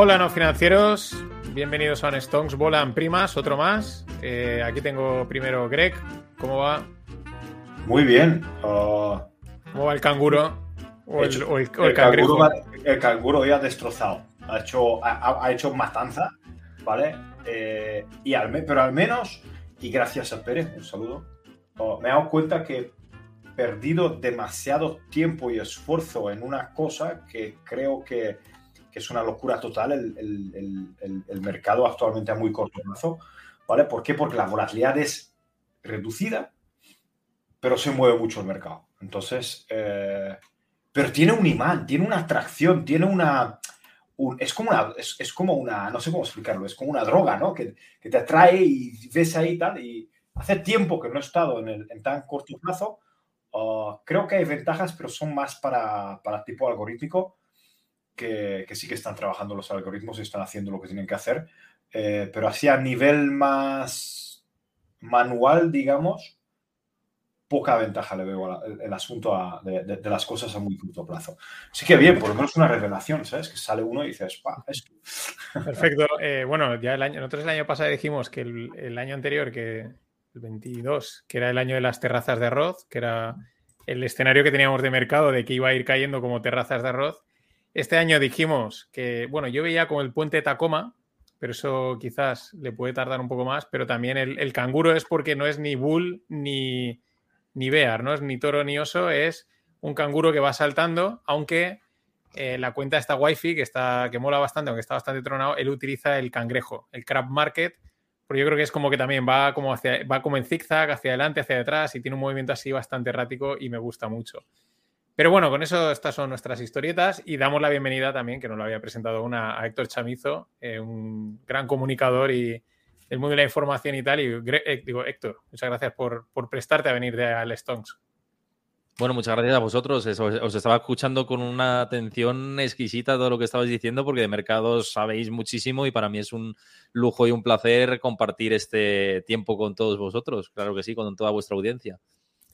1, hola no financieros, bienvenidos a un Stonks, volan primas, otro más. Eh, aquí tengo primero Greg, ¿cómo va? Muy bien. Uh, ¿Cómo va el canguro? O el, o el- o el el, cangrejo. canguro, va- el canguro ya ha destrozado. Ha hecho, ha, ha- ha hecho matanza, ¿vale? Eh, y al me- pero al menos, y gracias a Pérez, un saludo, oh, me he dado cuenta que he perdido demasiado tiempo y esfuerzo en una cosa que creo que, que es una locura total el, el- el- el- mercado actualmente a muy corto plazo, ¿vale? ¿Por qué? Porque la volatilidad es reducida, pero se mueve mucho el mercado. Entonces, eh, pero tiene un imán, tiene una atracción, tiene una... un- es, como una es, es como una, no sé cómo explicarlo, es como una droga, ¿no? Que, que te atrae y ves ahí tal. Y hace tiempo que no he estado en, en tan corto plazo. Ah, creo que hay ventajas, pero son más para, para tipo algorítmico, que, sí que están trabajando los algoritmos y están haciendo lo que tienen que hacer. Eh, pero así a nivel más manual, digamos, poca ventaja le veo al el asunto de, las cosas a muy corto plazo. Así que bien, por lo menos una revelación, ¿sabes? Que sale uno y dices. Perfecto. Eh, bueno, ya el año, nosotros el año pasado dijimos que el, el año anterior, que el 22, que era el año de las terrazas de arroz, que era el escenario que teníamos de mercado de que iba a ir cayendo como terrazas de arroz. Este año dijimos que, bueno, yo veía como el puente Tacoma, pero eso quizás le puede tardar un poco más, pero también el, canguro es porque no es ni bull ni, ni bear, no es ni toro ni oso, es un canguro que va saltando, aunque eh, la cuenta esta wifi que está que mola bastante, aunque está bastante tronado, él utiliza el cangrejo, el crab market, porque yo creo que es como que también va como hacia, va como en zigzag, hacia adelante, hacia detrás, y tiene un movimiento así bastante errático y me gusta mucho. Pero bueno, con eso estas son nuestras historietas y damos la bienvenida también, que nos lo había presentado aún, a, Héctor Chamizo, eh, un gran comunicador y del mundo de la información y tal. Y eh, digo, Héctor, muchas gracias por, por prestarte a venir de al. Bueno, muchas gracias a vosotros. Os estaba escuchando con una atención exquisita todo lo que estabais diciendo, porque de mercados sabéis muchísimo y para mí es un lujo y un placer compartir este tiempo con todos vosotros. Claro que sí, con toda vuestra audiencia.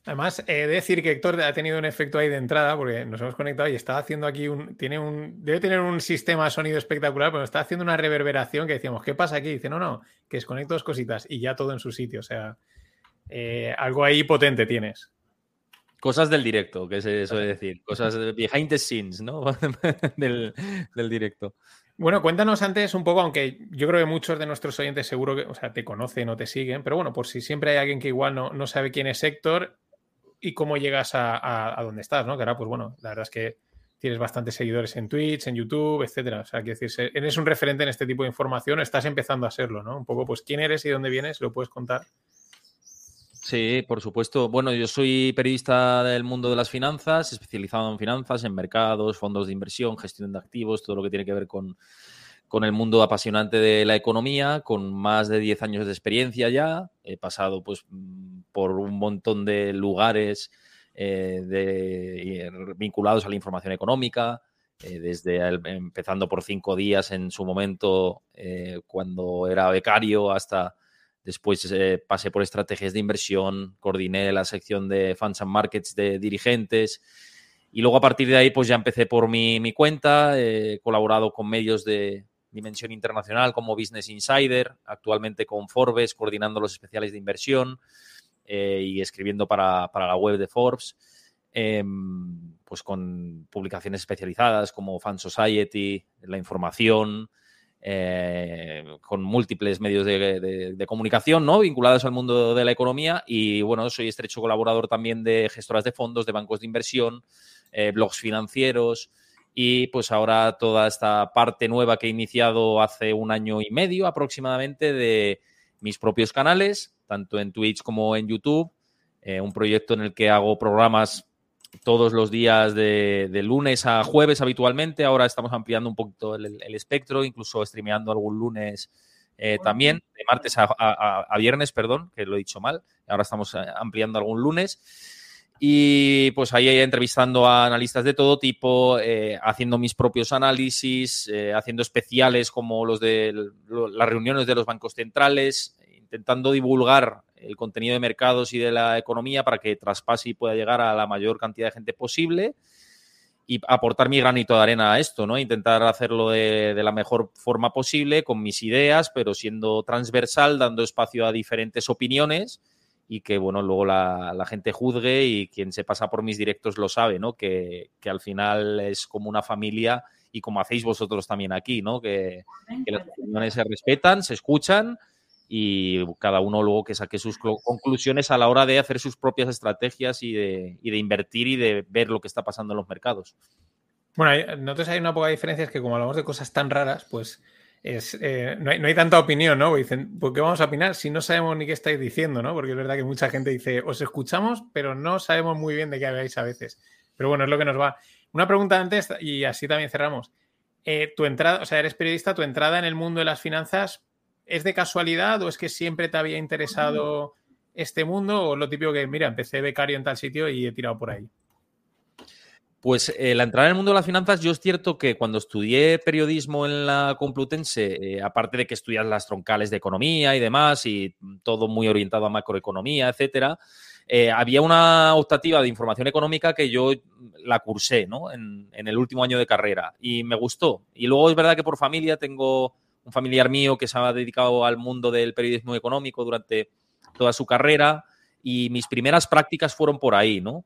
Además, he de decir que Héctor ha tenido un efecto ahí de entrada, porque nos hemos conectado y está haciendo aquí un. Tiene un. Debe tener un sistema de sonido espectacular, pero está haciendo una reverberación que decíamos, ¿qué pasa aquí? Dice, no, no, que desconecto dos cositas y ya todo en su sitio. O sea, eh, algo ahí potente tienes. Cosas del directo, que se suele decir. Cosas de behind the scenes, ¿no? del, del directo. Bueno, cuéntanos antes un poco, aunque yo creo que muchos de nuestros oyentes seguro que, o sea, te conocen o te siguen, pero bueno, por si siempre hay alguien que igual no, no sabe quién es Héctor y cómo llegas a, a, donde estás, ¿no? Que ahora, pues bueno, la verdad es que tienes bastantes seguidores en Twitch, en YouTube, etcétera. O sea, quiero decir, eres un referente en este tipo de información, estás empezando a serlo, ¿no? Un poco, pues, quién eres y dónde vienes, lo puedes contar. Sí, por supuesto. Bueno, yo soy periodista del mundo de las finanzas, especializado en finanzas, en mercados, fondos de inversión, gestión de activos, todo lo que tiene que ver con, con el mundo apasionante de la economía, con más de 10 años de experiencia ya. He pasado pues, por un montón de lugares eh, de- vinculados a la información económica, eh, desde empezando por cinco días en su momento, eh, cuando era becario, hasta Después eh, pasé por estrategias de inversión, coordiné la sección de Funds and Markets de dirigentes y luego a partir de ahí pues ya empecé por mi, mi cuenta, he colaborado con medios de dimensión internacional como Business Insider, actualmente con Forbes, coordinando los especiales de inversión eh, y escribiendo para, para, la web de Forbes, eh, pues con publicaciones especializadas como Fan Society, la información, eh, con múltiples medios de, comunicación ¿no? vinculados al mundo de la economía y bueno, soy estrecho colaborador también de gestoras de fondos, de bancos de inversión, eh, blogs financieros y pues ahora toda esta parte nueva que he iniciado hace un año y medio aproximadamente de mis propios canales, tanto en Twitch como en YouTube, eh, un proyecto en el que hago programas todos los días de, de, lunes a jueves habitualmente. Ahora estamos ampliando un poquito el, el espectro, incluso streameando algún lunes eh, también, de martes a, a, a, viernes, perdón, que lo he dicho mal. Ahora estamos eh, ampliando algún lunes. Y pues ahí entrevistando a analistas de todo tipo, eh, haciendo mis propios análisis, eh, haciendo especiales como los de las reuniones de los bancos centrales, intentando divulgar el contenido de mercados y de la economía para que traspase y pueda llegar a la mayor cantidad de gente posible. y aportar mi granito de arena a esto, ¿no? Intentar hacerlo de, la mejor forma posible, con mis ideas, pero siendo transversal, dando espacio a diferentes opiniones y que, bueno, luego la, gente juzgue y quien se pasa por mis directos lo sabe, ¿no? Que, al final es como una familia y como hacéis vosotros también aquí, ¿no? Que, que las opiniones se respetan, se escuchan y cada uno luego que saque sus conclusiones a la hora de hacer sus propias estrategias y de, invertir y de ver lo que está pasando en los mercados. Bueno, nosotros hay una poca diferencia, es que como hablamos de cosas tan raras, pues es, eh, no, hay, tanta opinión, ¿no? Dicen, ¿por qué vamos a opinar si no sabemos ni qué estáis diciendo, ¿no? Porque es verdad que mucha gente dice, os escuchamos, pero no sabemos muy bien de qué habláis a veces. Pero bueno, es lo que nos va. Una pregunta antes, y así también cerramos. Eh, tu entrada, o sea, eres periodista, tu entrada en el mundo de las finanzas, ¿es de casualidad o es que siempre te había interesado este mundo o lo típico que, mira, empecé becario en tal sitio y he tirado por ahí? Pues eh, la entrada en el mundo de las finanzas, yo es cierto que cuando estudié periodismo en la Complutense, eh, aparte de que estudias las troncales de economía y demás, y todo muy orientado a macroeconomía, etcétera, eh, había una optativa de información económica que yo la cursé ¿no? en, en, el último año de carrera y me gustó. Y luego es verdad que por familia tengo un familiar mío que se ha dedicado al mundo del periodismo económico durante toda su carrera y mis primeras prácticas fueron por ahí, ¿no?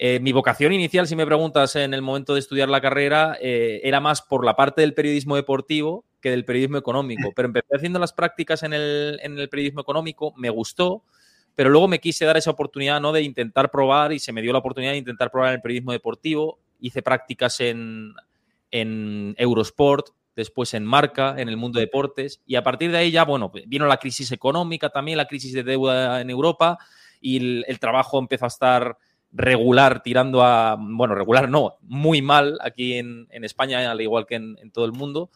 Eh, mi vocación inicial, si me preguntas en el momento de estudiar la carrera, eh, era más por la parte del periodismo deportivo que del periodismo económico. Pero empecé haciendo las prácticas en el, en el periodismo económico, me gustó, pero luego me quise dar esa oportunidad ¿no? de intentar probar y se me dio la oportunidad de intentar probar en el periodismo deportivo. Hice prácticas en, en Eurosport, después en marca, en el mundo de deportes, y a partir de ahí ya, bueno, vino la crisis económica también, la crisis de deuda en Europa, y el, trabajo empezó a estar regular, tirando a, bueno, regular no, muy mal aquí en, España, al igual que en, todo el mundo.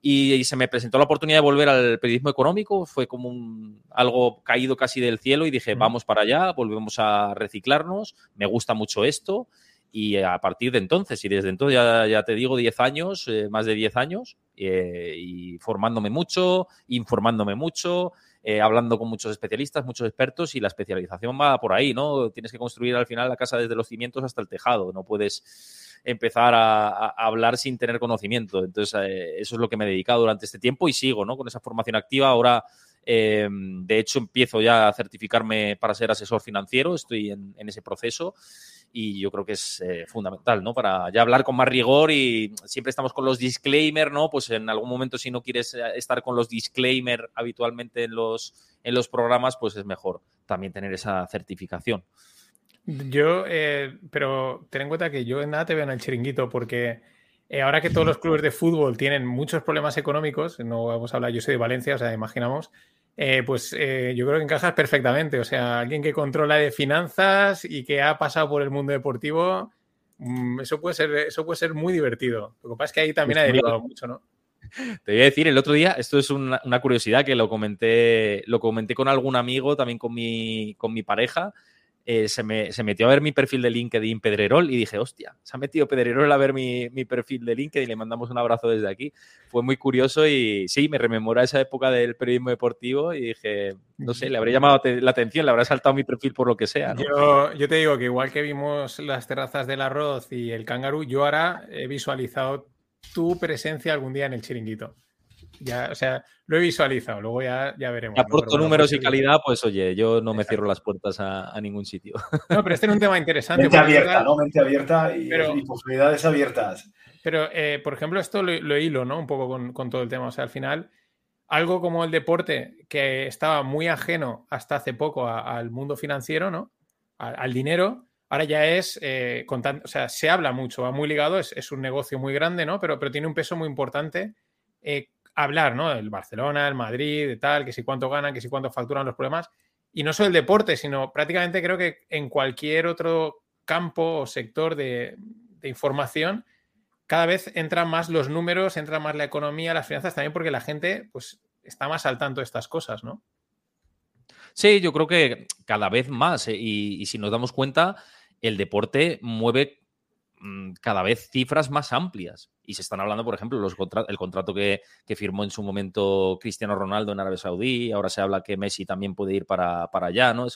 Y, se me presentó la oportunidad de volver al periodismo económico, fue como un, algo caído casi del cielo y dije, vamos para allá, volvemos a reciclarnos, me gusta mucho esto y a partir de entonces, y desde entonces ya, te digo 10 años, eh, más de 10 años, eh, y formándome mucho, informándome mucho, eh, hablando con muchos especialistas, muchos expertos, y la especialización va por ahí, ¿no? Tienes que construir al final la casa desde los cimientos hasta el tejado, no puedes empezar a, hablar sin tener conocimiento. Entonces, eso es lo que me he dedicado durante este tiempo y sigo, ¿no? Con esa formación activa. Ahora, de hecho, empiezo ya a certificarme para ser asesor financiero, estoy en ese proceso y yo creo que es eh, fundamental, ¿no? Para ya hablar con más rigor y siempre estamos con los disclaimer, ¿no? Pues en algún momento si no quieres eh, estar con los disclaimer habitualmente en los, en los programas, pues es mejor también tener esa certificación. Yo, eh, pero ten en cuenta que yo en nada te veo en el chiringuito porque ahora que todos los clubes de fútbol tienen muchos problemas económicos, no vamos a hablar, yo soy de Valencia, o sea, imaginamos, eh, pues eh, yo creo que encajas perfectamente. O sea, alguien que controla de finanzas y que ha pasado por el mundo deportivo, mm, eso, puede ser, eso puede ser muy divertido. Lo que pasa es que ahí también pues ha derivado mucho, ¿no? Te voy a decir, el otro día, esto es una, una, curiosidad que lo comenté, lo comenté con algún amigo, también con mi, con mi pareja, eh, se, me, se, metió a ver mi perfil de LinkedIn Pedrerol y dije, hostia, se ha metido Pedrerol a ver mi, mi, perfil de LinkedIn y le mandamos un abrazo desde aquí. Fue muy curioso y sí, me rememora esa época del periodismo deportivo y dije, no sé, le habré llamado la atención, le habrá saltado mi perfil por lo que sea. Yo, yo, te digo que igual que vimos las terrazas del arroz y el kangaroo, yo ahora he visualizado tu presencia algún día en el chiringuito. Ya, o sea, lo he visualizado, luego ya, ya veremos. Aporto números y calidad, pues oye, yo no me cierro las puertas a, ningún sitio. No, pero este es un tema interesante. Mente abierta, ¿no? Mente abierta y, posibilidades abiertas. Pero, eh, por ejemplo, esto lo, hilo, ¿no? Un poco con, todo el tema. O sea, al final, algo como el deporte, que estaba muy ajeno hasta hace poco al mundo financiero, ¿no? Al, dinero, ahora ya es, eh, o sea, se habla mucho, va muy ligado, es, un negocio muy grande, ¿no? Pero, pero tiene un peso muy importante. Eh, hablar, ¿no? El Barcelona, el Madrid, de tal, que si cuánto ganan, que si cuánto facturan los problemas. Y no solo el deporte, sino prácticamente creo que en cualquier otro campo o sector de, información, cada vez entran más los números, entra más la economía, las finanzas, también porque la gente pues, está más al tanto de estas cosas, ¿no? Sí, yo creo que cada vez más. ¿eh? y, si nos damos cuenta, el deporte mueve cada vez cifras más amplias. Y se están hablando, por ejemplo, los el contrato que, firmó en su momento Cristiano Ronaldo en Arabia Saudí, ahora se habla que Messi también puede ir para, allá, ¿no?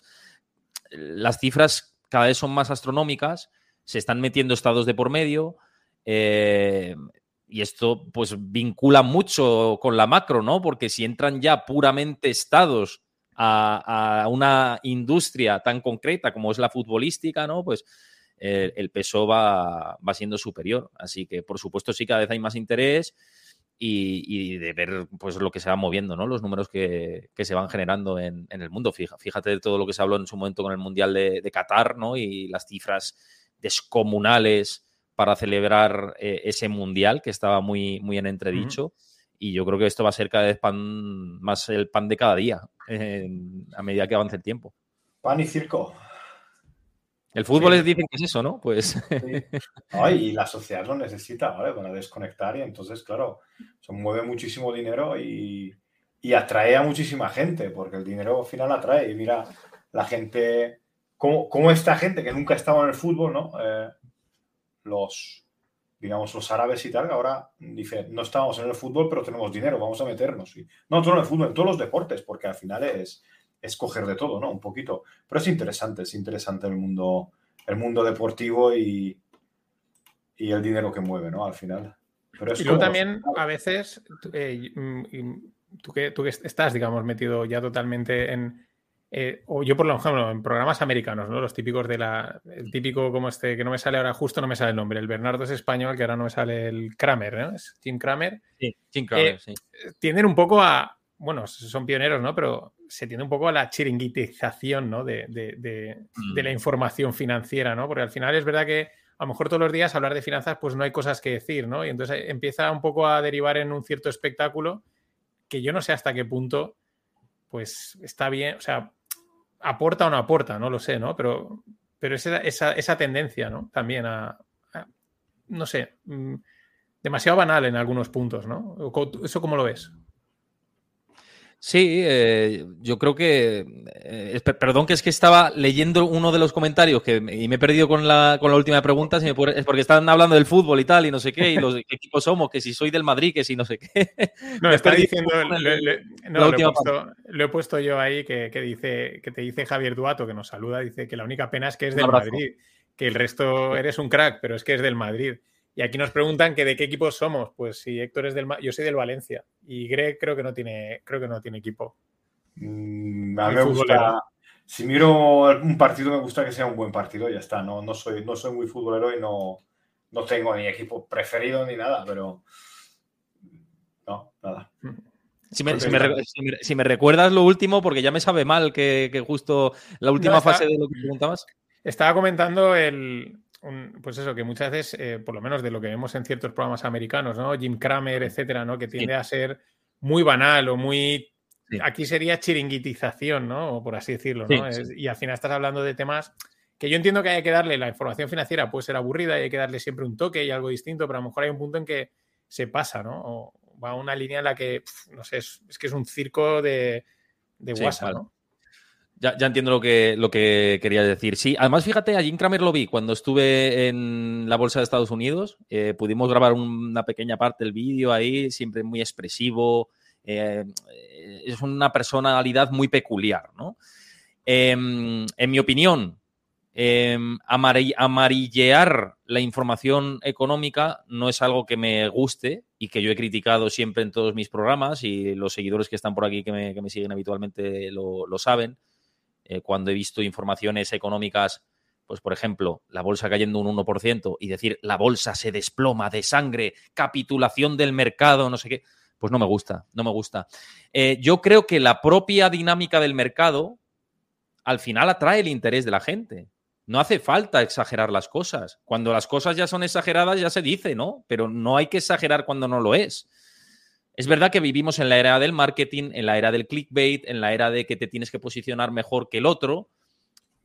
las cifras cada vez son más astronómicas, se están metiendo estados de por medio, Eh, y esto pues vincula mucho con la macro, ¿no? Porque si entran ya puramente estados a, una industria tan concreta como es la futbolística, ¿no? Pues eh, el peso va, va, siendo superior. Así que, por supuesto, sí, cada vez hay más interés y, de ver pues lo que se va moviendo, ¿no? Los números que, se van generando en, el mundo. Fíjate de todo lo que se habló en su momento con el Mundial de, de Qatar, ¿no? Y las cifras descomunales para celebrar eh, ese mundial que estaba muy, muy en entredicho. Y yo creo que esto va a ser cada vez pan, más el pan de cada día a medida que avance el tiempo. Pan y circo. El fútbol es, dicen que es eso, ¿no? Pues. y la sociedad lo necesita, ¿vale? Para desconectar y entonces, claro, se mueve muchísimo dinero y, atrae a muchísima gente, porque el dinero al final atrae. Y mira, la gente, como, esta gente que nunca estaba en el fútbol, ¿no? Eh, los, digamos, los árabes y tal, ahora dice, no estamos en el fútbol, pero tenemos dinero, vamos a meternos. Y, no solo en el fútbol, en todos los deportes, porque al final es, es coger de todo, ¿no? Un poquito. Pero es interesante, es interesante el mundo, el mundo deportivo y, y el dinero que mueve, ¿no? Al final. Pero y luego también, a veces, eh, tú, que, tú que estás, digamos, metido ya totalmente en, eh, o yo por ejemplo en programas americanos, ¿no? Los típicos de la, el típico como este, que no me sale ahora justo, no me sale el nombre, el Bernardo es español, que ahora no me sale el Kramer, ¿no? Es Jim Kramer. Sí, Jim Kramer, eh, sí. Tienden un poco a, bueno, son pioneros, ¿no? Pero se tiende un poco a la chiringuitización, ¿no? De, de, la mm. información financiera, ¿no? Porque al final es verdad que a lo mejor todos los días hablar de finanzas, pues no hay cosas que decir, ¿no? Y entonces empieza un poco a derivar en un cierto espectáculo que yo no sé hasta qué punto, pues está bien, o sea, aporta o no aporta, no lo sé, ¿no? Pero, pero esa, esa, tendencia, ¿no? También a, no sé, mm, demasiado banal en algunos puntos, ¿no? ¿Eso cómo lo ves? Sí, eh, yo creo que. Eh, perdón, que es que estaba leyendo uno de los comentarios que, y me he perdido con la, con la última pregunta. Si es porque están hablando del fútbol y tal, y no sé qué, y los equipos somos, que si soy del Madrid, que si no sé qué. No, está diciendo. lo, he puesto, yo ahí que, dice, que te dice Javier Duato, que nos saluda, dice que la única pena es que es del Madrid, que el resto eres un crack, pero es que es del Madrid. Y aquí nos preguntan que de qué equipo somos. Pues si Héctor es del yo soy del Valencia y Greg creo que no tiene, creo que no tiene equipo. Mm, a mí me gusta. Si miro un partido, me gusta que sea un buen partido, ya está. No, no, soy, no soy muy futbolero y no, no tengo ni equipo preferido ni nada, pero no, nada. Si me, recuerdas lo último, porque ya me sabe mal que, justo la última fase de lo que preguntabas. Estaba comentando el, pues eso, que muchas veces, eh, por lo menos de lo que vemos en ciertos programas americanos, ¿no? Jim Cramer, etcétera, ¿no? Que tiende a ser muy banal o muy. Aquí sería chiringuitización, ¿no? O por así decirlo, ¿no? y al final estás hablando de temas que yo entiendo que hay que darle la información financiera, puede ser aburrida y hay que darle siempre un toque y algo distinto, pero a lo mejor hay un punto en que se pasa, ¿no? O va a una línea en la que, no sé, es, que es un circo de, de WhatsApp, ¿no? Ya, entiendo lo que, lo que querías decir. Sí, además fíjate, a Jim Cramer lo vi cuando estuve en la Bolsa de Estados Unidos. Eh, pudimos grabar una pequeña parte del vídeo ahí, siempre muy expresivo. Eh, es una personalidad muy peculiar, ¿no? Em, en mi opinión, em, amarillear la información económica no es algo que me guste y que yo he criticado siempre en todos mis programas y los seguidores que están por aquí que me, siguen habitualmente lo saben. Eh, cuando he visto informaciones económicas, pues por ejemplo, la bolsa cayendo un 1% y decir la bolsa se desploma de sangre, capitulación del mercado, no sé qué, pues no me gusta, no me gusta. Eh, yo creo que la propia dinámica del mercado al final atrae el interés de la gente. No hace falta exagerar las cosas. Cuando las cosas ya son exageradas ya se dice, ¿no? Pero no hay que exagerar cuando no lo es. Es verdad que vivimos en la era del marketing, en la era del clickbait, en la era de que te tienes que posicionar mejor que el otro,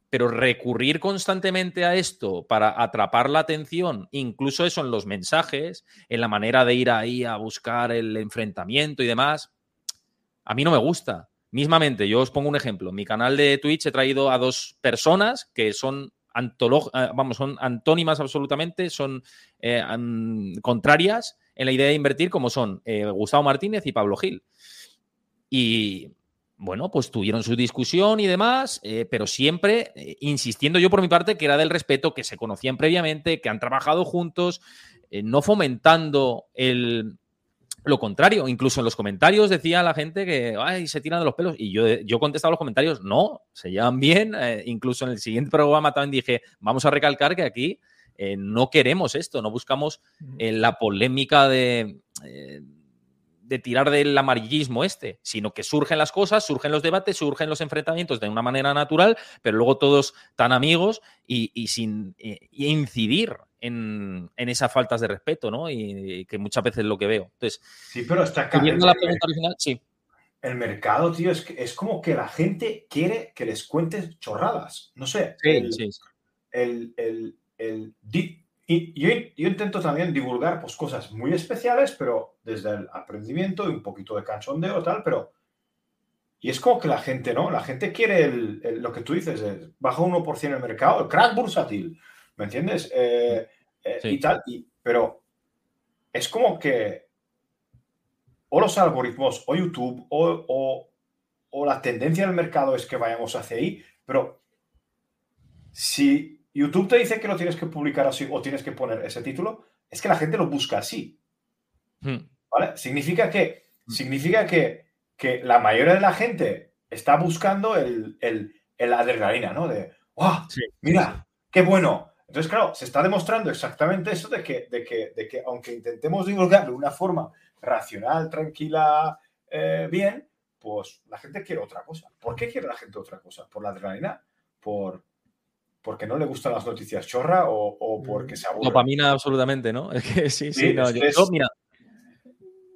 pero recurrir constantemente a esto para atrapar la atención, incluso eso en los mensajes, en la manera de ir ahí a buscar el enfrentamiento y demás, a mí no me gusta. Mismamente, yo os pongo un ejemplo. En mi canal de Twitch he traído a dos personas que son eh, vamos, son antónimas absolutamente, son eh, contrarias en la idea de invertir como son eh, Gustavo Martínez y Pablo Gil. Y bueno, pues tuvieron su discusión y demás, pero siempre insistiendo yo por mi parte que era del respeto, que se conocían previamente, que han trabajado juntos. no fomentando el, lo contrario, incluso en los comentarios decía la gente que Ay, se tiran de los pelos. Y yo, yo contestaba los comentarios, no, se llevan bien. Eh, incluso en el siguiente programa también dije, vamos a recalcar que aquí eh, no queremos esto, no buscamos eh, la polémica de, de tirar del amarillismo este, sino que surgen las cosas, surgen los debates, surgen los enfrentamientos de una manera natural, pero luego todos tan amigos y, sin incidir en, esas faltas de respeto, ¿no? Y, que muchas veces es lo que veo. Entonces, sí, pero está cambiando la pregunta original, sí. El mercado, tío, es, que, es como que la gente quiere que les cuentes chorradas. No sé. Sí, el, sí. El, el, el, y yo, yo, intento también divulgar pues, cosas muy especiales, pero desde el aprendimiento y un poquito de cachondeo tal, pero... Y es como que la gente, ¿no? La gente quiere lo que tú dices, es, baja 1% en el mercado, el crack bursátil, ¿me entiendes? Eh, eh, y tal, y, pero es como que o los algoritmos, o YouTube, o, o, o, la tendencia del mercado es que vayamos hacia ahí, pero si YouTube te dice que lo tienes que publicar así o tienes que poner ese título, es que la gente lo busca así. Hmm. ¿Vale? Significa que, hmm. significa que, que, la mayoría de la gente está buscando el, el, el adrenalina, ¿no? De, ¡wow! Mira, qué bueno, entonces, claro, se está demostrando exactamente eso de que, de que, de que aunque intentemos divulgarlo de una forma racional, tranquila, eh, bien, pues la gente quiere otra cosa. ¿Por qué quiere la gente otra cosa? ¿Por la adrenalina? ¿Por, porque no le gustan las noticias chorra o, porque se aburre? Dopamina absolutamente, ¿no? Es que sí, sí, no, yo, mira.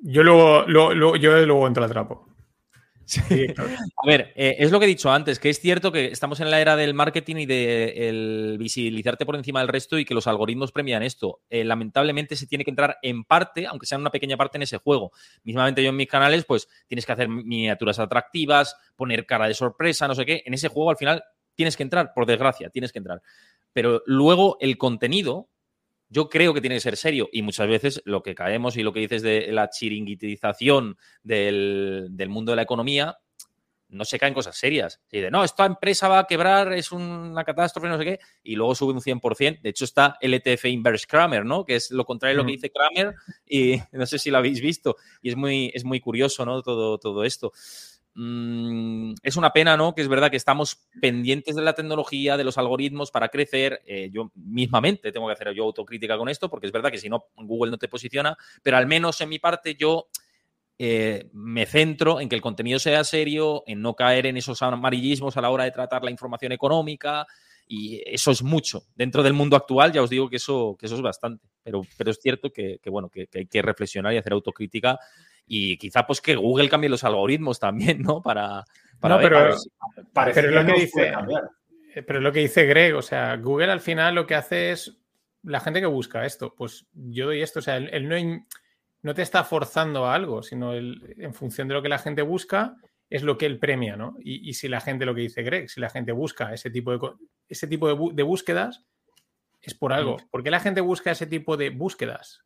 Yo luego, yo luego entro al trapo. A ver, eh, es lo que he dicho antes, que es cierto que estamos en la era del marketing y de el visibilizarte por encima del resto y que los algoritmos premian esto. Eh, lamentablemente se tiene que entrar en parte, aunque sea en una pequeña parte en ese juego. Mismamente yo en mis canales, pues tienes que hacer miniaturas atractivas, poner cara de sorpresa, no sé qué. En ese juego al final tienes que entrar, por desgracia, tienes que entrar. Pero luego el contenido, yo creo que tiene que ser serio y muchas veces lo que caemos y lo que dices de la chiringuitización del, mundo de la economía, no se caen cosas serias. Si de, no, esta empresa va a quebrar, es una catástrofe, no sé qué, y luego sube un 100%. De hecho, está el ETF Inverse Kramer, ¿no? Que es lo contrario de lo que dice Kramer y no sé si lo habéis visto. Y es muy, es muy curioso, ¿no? Todo, todo esto. Mm, es una pena, ¿no? Que es verdad que estamos pendientes de la tecnología, de los algoritmos para crecer. Eh, yo mismamente tengo que hacer yo autocrítica con esto, porque es verdad que si no, Google no te posiciona, pero al menos en mi parte yo eh, me centro en que el contenido sea serio, en no caer en esos amarillismos a la hora de tratar la información económica. Y eso es mucho. Dentro del mundo actual, ya os digo que eso, que eso es bastante. Pero, pero es cierto que, bueno, que hay que reflexionar y hacer autocrítica y quizá pues que Google cambie los algoritmos también, ¿no? Para, para pero, pero, lo que dice, eh, pero lo que dice Greg, o sea, Google al final lo que hace es la gente que busca esto, pues yo doy esto, o sea, él, no, no, te está forzando a algo, sino en función de lo que la gente busca, es lo que él premia, ¿no? Y, si la gente, lo que dice Greg, si la gente busca ese tipo de, ese tipo de, de búsquedas, es por algo. ¿Por qué la gente busca ese tipo de búsquedas?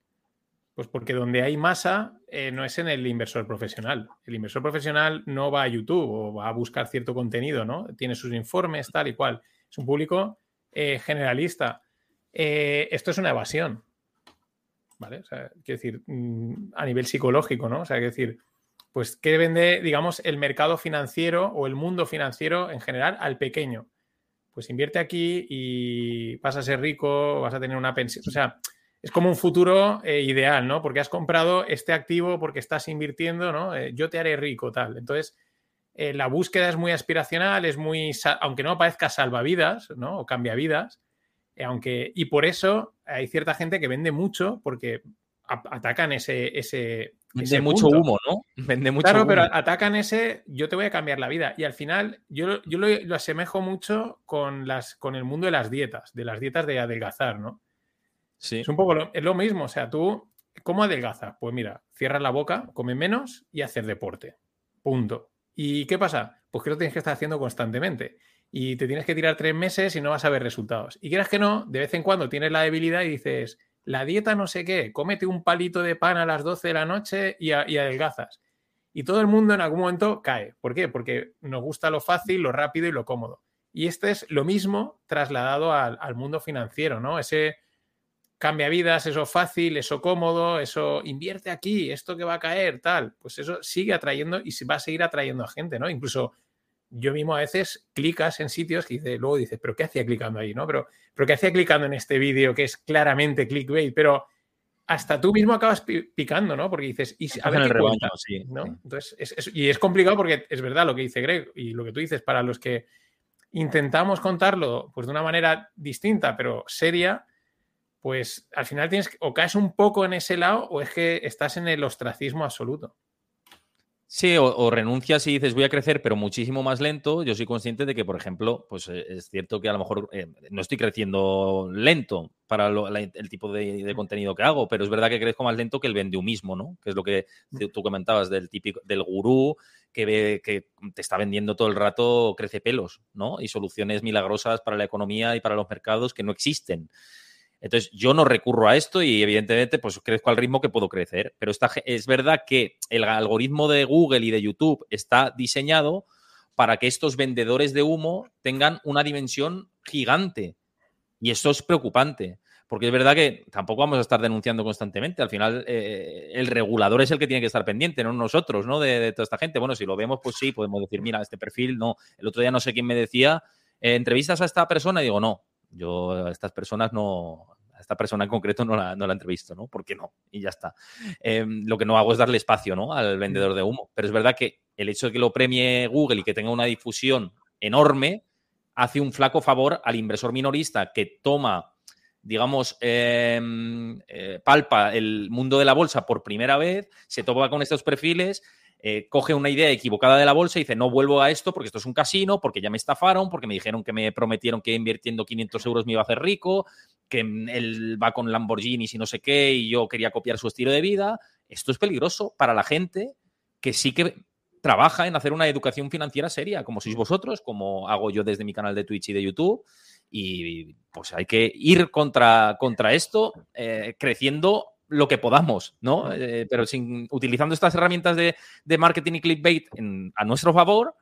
Pues porque donde hay masa eh, no es en el inversor profesional. El inversor profesional no va a YouTube o va a buscar cierto contenido, ¿no? Tiene sus informes, tal y cual. Es un público eh, generalista. Eh, esto es una evasión, ¿vale? O sea, quiero decir, mm, a nivel psicológico, ¿no? O sea, quiero decir, pues, ¿qué vende, digamos, el mercado financiero o el mundo financiero en general al pequeño? Pues invierte aquí y vas a ser rico, vas a tener una pensión. O sea, es como un futuro eh, ideal, ¿no? Porque has comprado este activo, porque estás invirtiendo, ¿no? Eh, yo te haré rico, tal. Entonces, eh, la búsqueda es muy aspiracional, es muy, aunque no parezca salvavidas, ¿no? O cambia vidas, aunque, y por eso hay cierta gente que vende mucho porque atacan ese... ese Vende mucho humo, ¿no? Vende mucho claro, pero atacan ese, yo te voy a cambiar la vida. Y al final, yo, yo lo, lo, asemejo mucho con, las, con el mundo de las dietas, de las dietas de adelgazar, ¿no? Es un poco lo, es lo mismo. O sea, tú, ¿cómo adelgaza? Pues mira, cierras la boca, come menos y hacer deporte. Punto. ¿Y qué pasa? Pues que lo tienes que estar haciendo constantemente. Y te tienes que tirar tres meses y no vas a ver resultados. Y quieras que no, de vez en cuando tienes la debilidad y dices, la dieta no sé qué, cómete un palito de pan a las 12 de la noche y, adelgazas. Y todo el mundo en algún momento cae. ¿Por qué? Porque nos gusta lo fácil, lo rápido y lo cómodo. Y este es lo mismo trasladado al, al mundo financiero, ¿no? Ese cambia vidas, eso fácil, eso cómodo, eso invierte aquí, esto que va a caer, tal, pues eso sigue atrayendo y va a seguir atrayendo a gente, ¿no? Incluso yo mismo a veces clicas en sitios y luego dices, pero ¿qué hacía clicando ahí, no? Pero, pero ¿qué hacía clicando en este vídeo que es claramente clickbait? Pero hasta tú mismo acabas picando, ¿no? Porque dices, y a ver qué cuenta, ¿no? Entonces, y es complicado porque es verdad lo que dice Greg y lo que tú dices, para los que intentamos contarlo pues de una manera distinta, pero seria, pues al final tienes o caes un poco en ese lado o es que estás en el ostracismo absoluto. Sí, o, renuncias y dices voy a crecer, pero muchísimo más lento. Yo soy consciente de que, por ejemplo, pues eh, es cierto que a lo mejor eh, no estoy creciendo lento para el tipo de, contenido que hago, pero es verdad que crezco más lento que el mismo, ¿no? Que es lo que tú comentabas del típico del gurú que ve que te está vendiendo todo el rato crece pelos, ¿no? Y soluciones milagrosas para la economía y para los mercados que no existen. Entonces, yo no recurro a esto y evidentemente pues crezco al ritmo que puedo crecer. Pero es verdad que el algoritmo de Google y de YouTube está diseñado para que estos vendedores de humo tengan una dimensión gigante. Y esto es preocupante. Porque es verdad que tampoco vamos a estar denunciando constantemente. Al final, eh, el regulador es el que tiene que estar pendiente, no nosotros, ¿no? De, toda esta gente. Bueno, si lo vemos, pues sí, podemos decir, mira, este perfil, no. El otro día no sé quién me decía, eh, ¿entrevistas a esta persona? Y digo, no, yo a estas personas no, a esta persona en concreto no la, no la entrevisto, ¿no? ¿Por qué no? Y ya está. Em, lo que no hago es darle espacio, ¿no? Al vendedor de humo. Pero es verdad que el hecho de que lo premie Google y que tenga una difusión enorme hace un flaco favor al inversor minorista que toma, digamos, em, eh, palpa el mundo de la bolsa por primera vez, se topa con estos perfiles eh, coge una idea equivocada de la bolsa y dice, no vuelvo a esto porque esto es un casino, porque ya me estafaron, porque me dijeron que me prometieron que invirtiendo 500 euros me iba a hacer rico, que él va con Lamborghinis y no sé qué, y yo quería copiar su estilo de vida. Esto es peligroso para la gente que sí que trabaja en hacer una educación financiera seria, como sois vosotros, como hago yo desde mi canal de Twitch y de YouTube. Y pues hay que ir contra, contra esto, eh, creciendo lo que podamos, ¿no? Eh, pero sin, utilizando estas herramientas de, marketing y clickbait a nuestro favor,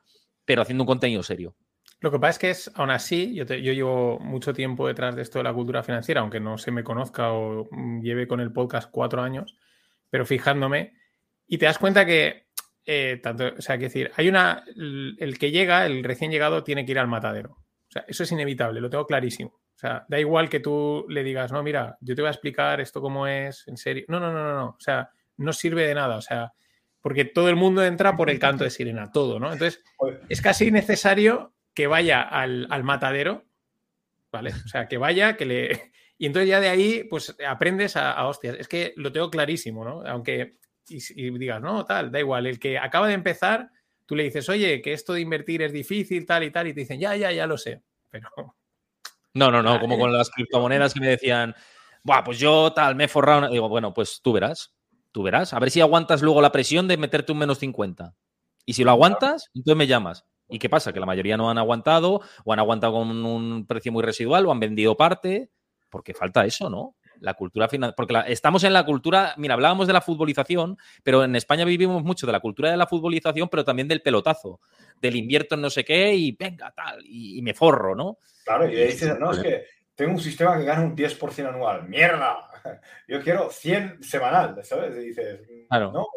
pero haciendo un contenido serio. Lo que pasa es que es, aún así, yo, yo, llevo mucho tiempo detrás de esto de la cultura financiera, aunque no se me conozca o lleve con el podcast cuatro años, pero fijándome, y te das cuenta que, eh, tanto, o sea, que decir, hay una, el que llega, el recién llegado, tiene que ir al matadero. O sea, eso es inevitable, lo tengo clarísimo. O sea, da igual que tú le digas, no, mira, yo te voy a explicar esto cómo es, en serio. No, no, no, no, no. O sea, no sirve de nada. O sea, porque todo el mundo entra por el canto de sirena, todo, ¿no? Entonces, es casi necesario que vaya al, matadero, ¿vale? O sea, que vaya, que le. Y entonces ya de ahí, pues aprendes a, hostias. Es que lo tengo clarísimo, ¿no? Aunque y, digas, no, tal, da igual. El que acaba de empezar, tú le dices, oye, que esto de invertir es difícil, tal y tal, y te dicen, ya, ya, ya lo sé. Pero no, no, no, como con las criptomonedas que me decían, Buah, pues yo tal, me he forrado. Digo, bueno, pues tú verás, tú verás. A ver si aguantas luego la presión de meterte un menos 50. Y si lo aguantas, entonces me llamas. ¿Y qué pasa? Que la mayoría no han aguantado, o han aguantado con un precio muy residual, o han vendido parte, porque falta eso, ¿no? La cultura financiera. Porque estamos en la cultura. Mira, hablábamos de la futbolización, pero en España vivimos mucho de la cultura de la futbolización, pero también del pelotazo. Del invierto en no sé qué y venga, tal, y me forro, ¿no? Claro, y dices, no, es que tengo un sistema que gana un 10% anual. ¡Mierda! Yo quiero 100 semanal, ¿sabes? Y dices, claro. no.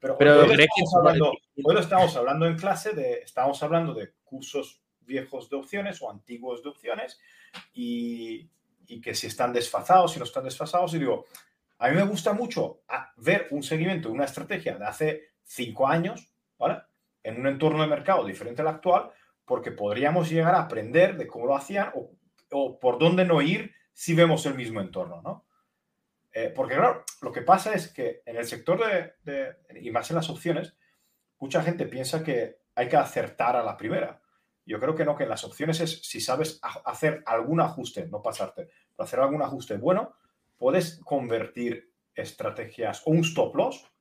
Pero, hoy, estamos hablando, hoy, lo estamos hablando en clase, de, estamos hablando de cursos viejos de opciones o antiguos de opciones y, y que si están desfasados, si no están desfasados. Y digo, a mí me gusta mucho ver un seguimiento de una estrategia de hace cinco años, ¿vale? En un entorno de mercado diferente al actual, porque podríamos llegar a aprender de cómo lo hacían o, por dónde no ir si vemos el mismo entorno, ¿no? Eh, porque claro, lo que pasa es que en el sector de, y más en las opciones, mucha gente piensa que hay que acertar a la primera. Yo creo que no, que en las opciones es si sabes hacer algún ajuste, no pasarte, pero hacer algún ajuste bueno, puedes convertir estrategias o un stop loss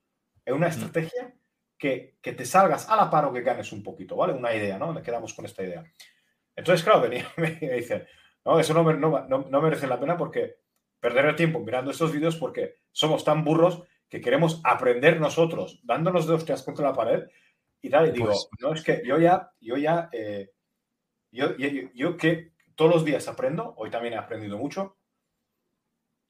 en una estrategia que, te salgas a la par o que ganes un poquito, ¿vale? Una idea, ¿no? Me quedamos con esta idea. Entonces, claro, venía, me dice, no, eso no, no, merece la pena porque perder el tiempo mirando estos vídeos porque somos tan burros que queremos aprender nosotros, dándonos de hostias contra la pared y tal. Y digo, pues no, es que yo ya, yo ya, eh, yo, yo, yo, que todos los días aprendo, hoy también he aprendido mucho,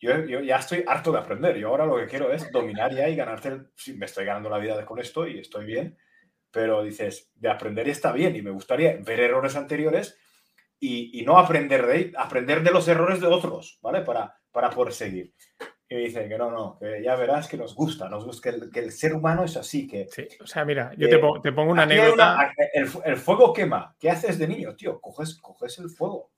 yo, yo, ya estoy harto de aprender. Yo ahora lo que quiero es dominar ya y ganarte el... Sí, me estoy ganando la vida con esto y estoy bien, pero dices, de aprender está bien y me gustaría ver errores anteriores y, y no aprender de, aprender de los errores de otros, ¿vale? Para, para poder seguir. Y me dicen que no, no, que ya verás que nos gusta, nos gusta que el, que el ser humano es así, que... Sí, o sea, mira, yo te, pongo, te pongo una anécdota. una- el, el fuego quema. ¿Qué haces de niño, tío? Coges, coges el fuego.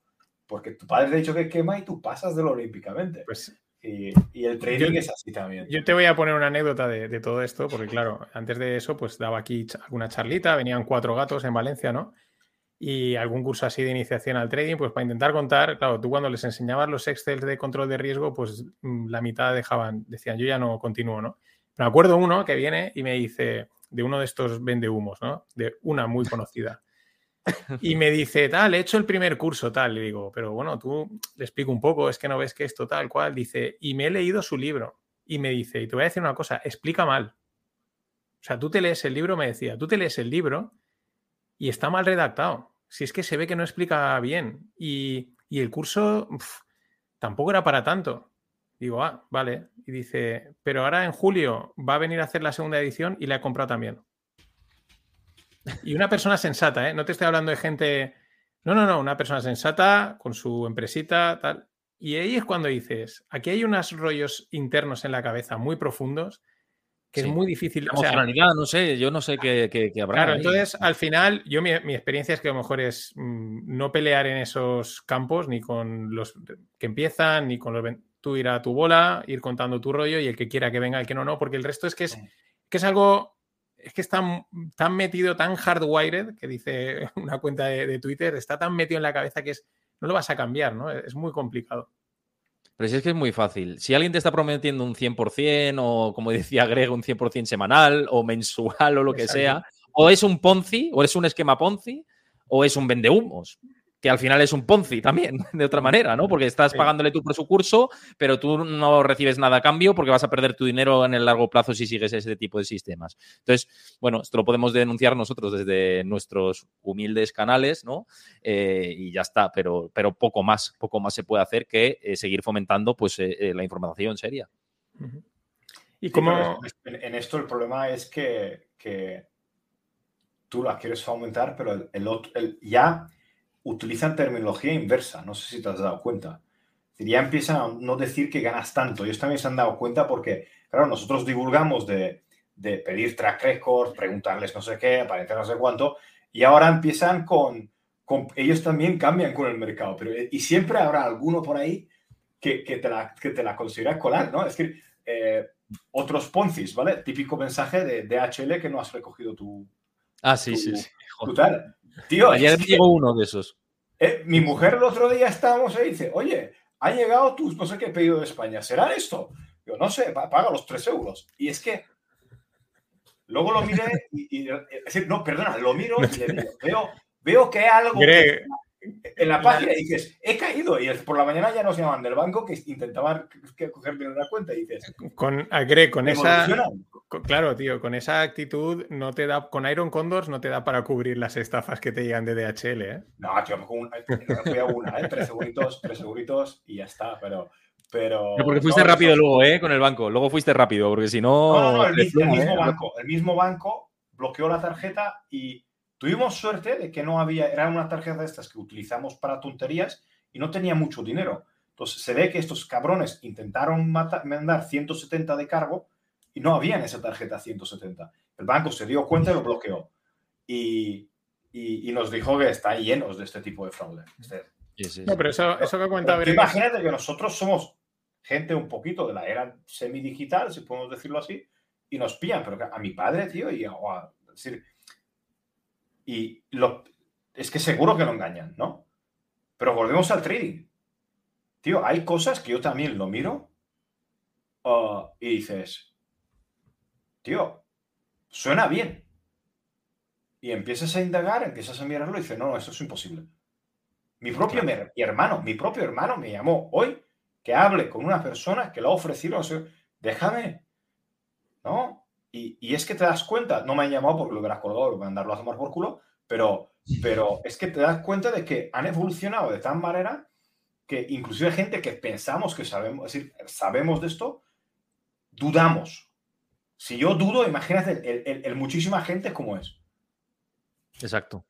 Porque tu padre te ha dicho que quema y tú pasas de lo olímpicamente. Pues Y, y el training Yo- es así también. Yo te voy a poner una anécdota de, de todo esto, porque claro, antes de eso, pues daba aquí alguna charlita, venían cuatro gatos en Valencia, ¿no? Y algún curso así de iniciación al trading, pues para intentar contar, claro, tú cuando les enseñabas los Excel de control de riesgo, pues mm, la mitad dejaban, decían, yo ya no continúo, ¿no? Me acuerdo uno que viene y me dice, de uno de estos vende humos, ¿no? De una muy conocida. Y me dice, tal, he hecho el primer curso, tal. Le digo, pero bueno, tú le explico un poco, es que no ves que esto tal cual. Dice, y me he leído su libro. Y me dice, y te voy a decir una cosa, explica mal. O sea, tú te lees el libro, me decía, tú te lees el libro y está mal redactado. Si es que se ve que no explica bien. Y, y el curso tampoco era para tanto. Digo, ah, vale. Y dice, pero ahora en julio va a venir a hacer la segunda edición y la he comprado también. Y una persona sensata, ¿eh? No te estoy hablando de gente. No, no, no, una persona sensata con su empresita, tal. Y ahí es cuando dices, aquí hay unos rollos internos en la cabeza muy profundos que Sí. es muy difícil. O sea, no sé, yo no sé qué, qué- qué habrá. Claro, ahí. entonces al final, yo mi, mi experiencia es que a lo mejor es mm, no pelear en esos campos, ni con los que empiezan, ni con los. Tú ir a tu bola, ir contando tu rollo y el que quiera que venga, el que no, no, porque el resto es que es, que es algo. Es que está tan metido, tan hardwired, que dice una cuenta de, de Twitter, está tan metido en la cabeza que es. No lo vas a cambiar, ¿no? Es muy complicado. Pero si es que es muy fácil. Si alguien te está prometiendo un 100% o, como decía Greg, un 100% semanal o mensual o lo que Exacto. sea, o es un Ponzi, o es un esquema Ponzi, o es un vendehumos, que al final es un Ponzi también, de otra manera, ¿no? Porque estás pagándole tú por su curso, pero tú no recibes nada a cambio porque vas a perder tu dinero en el largo plazo si sigues ese tipo de sistemas. Entonces, bueno, esto lo podemos denunciar nosotros desde nuestros humildes canales, ¿no? Eh, y ya está, pero, pero poco más, poco más se puede hacer que eh, seguir fomentando pues, eh, la información seria. Y como. en, esto el problema es que, que tú la quieres aumentar, pero el, el otro, el- ya utilizan terminología inversa. No sé si te has dado cuenta. Decir, Ya empiezan a no decir que ganas tanto. Ellos también se han dado cuenta porque, claro, nosotros divulgamos de, de pedir track records, preguntarles no sé qué, aparentar no sé cuánto, y ahora empiezan con, con- ellos también cambian con el mercado, pero y siempre habrá alguno por ahí que, que te, la, que te la considera colar, ¿no? Es que eh, otros Poncis, ¿vale? Típico mensaje de DHL que no has recogido tu, Ah, sí, tu, sí, sí. tu tal. Tío, Ayer me llegó uno de esos. eh, mi mujer el otro día estábamos ahí y dice, oye, ha llegado tu no sé qué pedido de España, ¿será esto? Yo no sé, pa- paga los 3 euros. Y es que luego lo miré y, decir, no, perdona, lo miro y le digo, veo, veo que hay algo Greg, en la página y dices, he caído. Y por la mañana ya nos llaman del banco que intentaban que coger bien la cuenta y dices, con, a Greg, con esa. Con- Claro, tío, con esa actitud no te da, con Iron Condors no te da para cubrir las estafas que te llegan de DHL, ¿eh? No, tío, con una, fui a una, ¿eh? Tres seguritos, tres seguritos y ya está, pero... Pero, porque fuiste no, rápido eso- luego, ¿eh? Con el banco. Luego fuiste rápido, porque si no. No, no, no, el, mismo ¿eh? banco, el mismo banco bloqueó la tarjeta y tuvimos suerte de que no había, era una tarjeta de estas que utilizamos para tonterías y no tenía mucho dinero. Entonces se ve que estos cabrones intentaron mata- mandar 170 de cargo y no había en esa tarjeta 170. El banco se dio cuenta y lo bloqueó. Y, y- y nos dijo que está llenos de este tipo de fraude. Este- Sí, sí, sí. No, pero eso, eso que cuenta imagínate que nosotros somos gente un poquito de la era semidigital, si podemos decirlo así, y nos pillan, pero a mi padre, tío, y a- es decir, y lo, es que seguro que lo engañan, ¿no? Pero volvemos al trading. Tío, hay cosas que yo también lo miro ah, y dices, tío, suena bien. Y empiezas a indagar, empiezas a mirarlo y dices, no, no, esto es imposible. Mi propio mi hermano, mi propio hermano me llamó hoy que hable con una persona que lo ha ofrecido. o sea, déjame. ¿No? Y, y es que te das cuenta, no me han llamado porque lo hubiera colgado, lo mandarlo a tomar por culo, pero, pero es que te das cuenta de que han evolucionado de tal manera que inclusive gente que pensamos que sabemos, es decir, sabemos de esto, dudamos. Si yo dudo, imagínate el, muchísima gente como es. Exacto.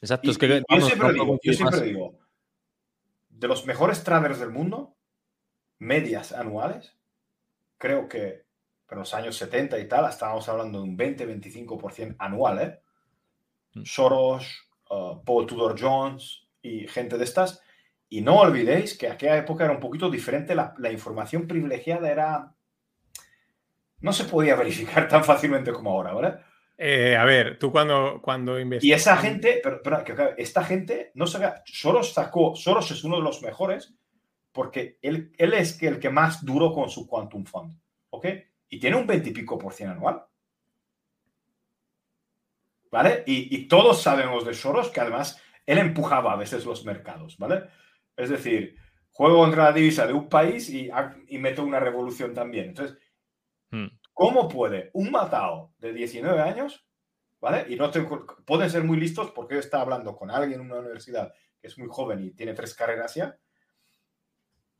Exacto. que, yo, siempre, digo, yo siempre digo, de los mejores traders del mundo, medias anuales, creo que en los años 70 y tal, estábamos hablando de un 20-25% anual, ¿eh? Mm. Soros, uh, Paul Tudor Jones y gente de estas. Y no olvidéis que aquella época era un poquito diferente, la, información privilegiada era... No se podía verificar tan fácilmente como ahora, ¿vale? Eh, a ver, tú cuando, cuando Y esa gente, pero, esta gente no saca, Soros sacó, Soros es uno de los mejores porque él, él es el que más duró con su Quantum Fund, ¿ok? Y tiene un 20 y pico por cien anual. ¿Vale? Y, y, todos sabemos de Soros que además él empujaba a veces los mercados, ¿vale? Es decir, juego contra la divisa de un país y, y meto una revolución también. Entonces, hmm. ¿cómo puede un matado de 19 años, ¿vale? Y no pueden ser muy listos porque está hablando con alguien en una universidad que es muy joven y tiene tres carreras ya.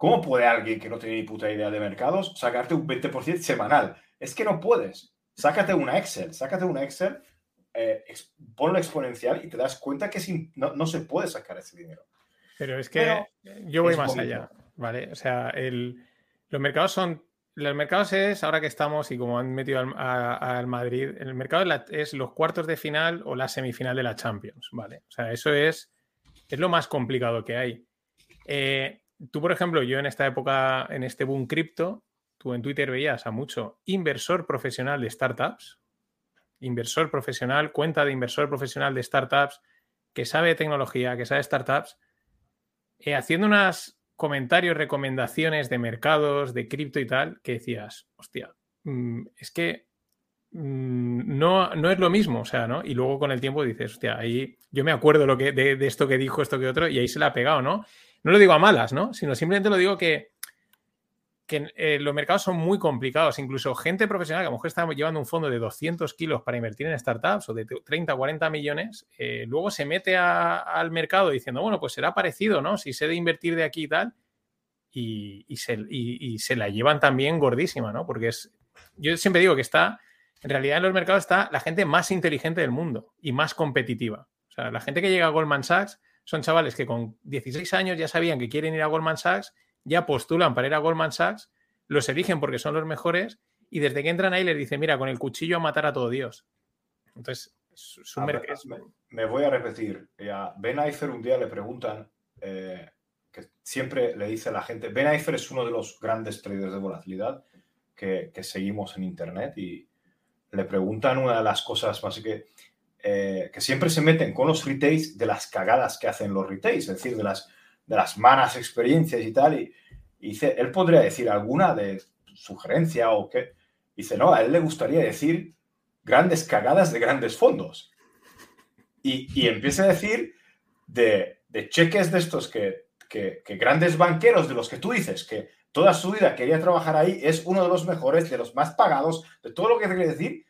¿Cómo puede alguien que no tiene ni puta idea de mercados sacarte un 20% semanal? Es que no puedes. Sácate una Excel, sácate una Excel, eh, ponlo exponencial y te das cuenta que no, no se puede sacar ese dinero. Pero es que yo voy más allá, ¿vale? O sea, el, los mercados son. Los mercados es, ahora que estamos y como han metido al, Madrid, el mercado es, los cuartos de final o la semifinal de la Champions, ¿vale? O sea, eso es, es lo más complicado que hay. Eh, tú, por ejemplo, yo en esta época, en este boom cripto, tú en Twitter veías a mucho inversor profesional de startups, inversor profesional, cuenta de inversor profesional de startups, que sabe tecnología, que sabe startups, eh, haciendo unos comentarios, recomendaciones de mercados, de cripto y tal, que decías, hostia, mm, es que mm, no, no, es lo mismo, o sea, ¿no? Y luego con el tiempo dices, hostia, ahí yo me acuerdo lo que, de, de, esto que dijo, esto que otro, y ahí se le ha pegado, ¿no? No lo digo a malas, ¿no? Sino simplemente lo digo que eh, los mercados son muy complicados. Incluso gente profesional que a lo mejor está llevando un fondo de 200 kilos para invertir en startups o de 30 o 40 millones, eh, luego se mete al mercado diciendo, bueno, pues será parecido, ¿no? Si sé de invertir de aquí y tal, y, se, la llevan también gordísima, ¿no? Porque es, yo siempre digo que está, en realidad en los mercados está la gente más inteligente del mundo y más competitiva. O sea, la gente que llega a Goldman Sachs son chavales que con 16 años ya sabían que quieren ir a Goldman Sachs ya postulan para ir a Goldman Sachs, los eligen porque son los mejores y desde que entran ahí les dice, mira, con el cuchillo a matar a todo Dios. Entonces, me, voy a repetir. A ben Eifer un día le preguntan, eh, que siempre le dice a la gente, Ben Eifer es uno de los grandes traders de volatilidad que, seguimos en Internet y le preguntan una de las cosas más que, eh, que siempre se meten con los retails de las cagadas que hacen los retails, es decir, de las de las malas experiencias y tal. Y, dice, él podría decir alguna de sugerencia o qué. Dice, no, a él le gustaría decir grandes cagadas de grandes fondos. Y, y empieza a decir de, cheques de estos que, que, grandes banqueros de los que tú dices que toda su vida quería trabajar ahí, es uno de los mejores, de los más pagados, de todo lo que quiere decir,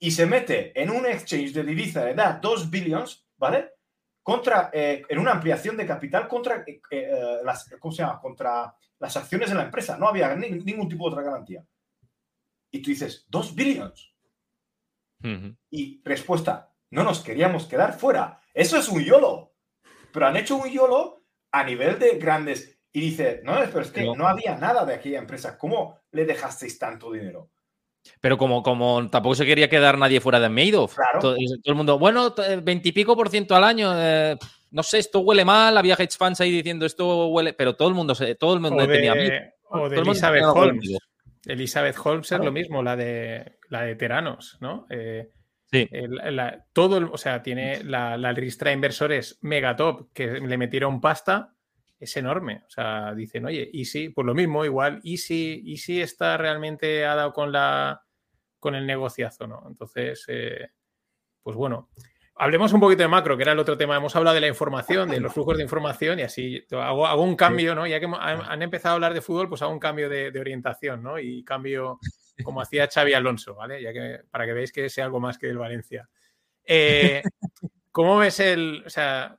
y se mete en un exchange de divisa de edad 2 billions, ¿vale? contra, eh, en una ampliación de capital contra, eh, eh, las, ¿cómo se llama? contra las acciones de la empresa. No había ningún tipo de otra garantía. Y tú dices, dos billions. Y respuesta, no nos queríamos quedar fuera. Eso es un YOLO. Pero han hecho un YOLO a nivel de grandes. Y dice, no, pero es que no había nada de aquella empresa. ¿Cómo le dejasteis tanto dinero? Pero como, como tampoco se quería quedar nadie fuera de Madoff. Todo, el mundo, bueno, veintipico por ciento al año, eh, no sé, esto huele mal, había hedge fans ahí diciendo esto huele, pero todo el mundo, todo el mundo tenía miedo. O de Elizabeth Holmes. Elizabeth Holmes es lo mismo, la de, la de Teranos, ¿no? Eh, sí. todo, o sea, tiene la, la lista de inversores megatop que le metieron pasta es enorme. O sea, dicen, oye, Easy, pues lo mismo, igual, Easy, Easy está realmente ha dado con la con el negociazo, ¿no? Entonces, eh, pues bueno, hablemos un poquito de macro, que era el otro tema. Hemos hablado de la información, de los flujos de información, y así hago, hago un cambio, ¿no? Ya que han, empezado a hablar de fútbol, pues hago un cambio de, orientación, ¿no? Y cambio como hacía Xavi Alonso, ¿vale? Ya que para que veáis que sea algo más que el Valencia. Eh, ¿Cómo ves el, o sea,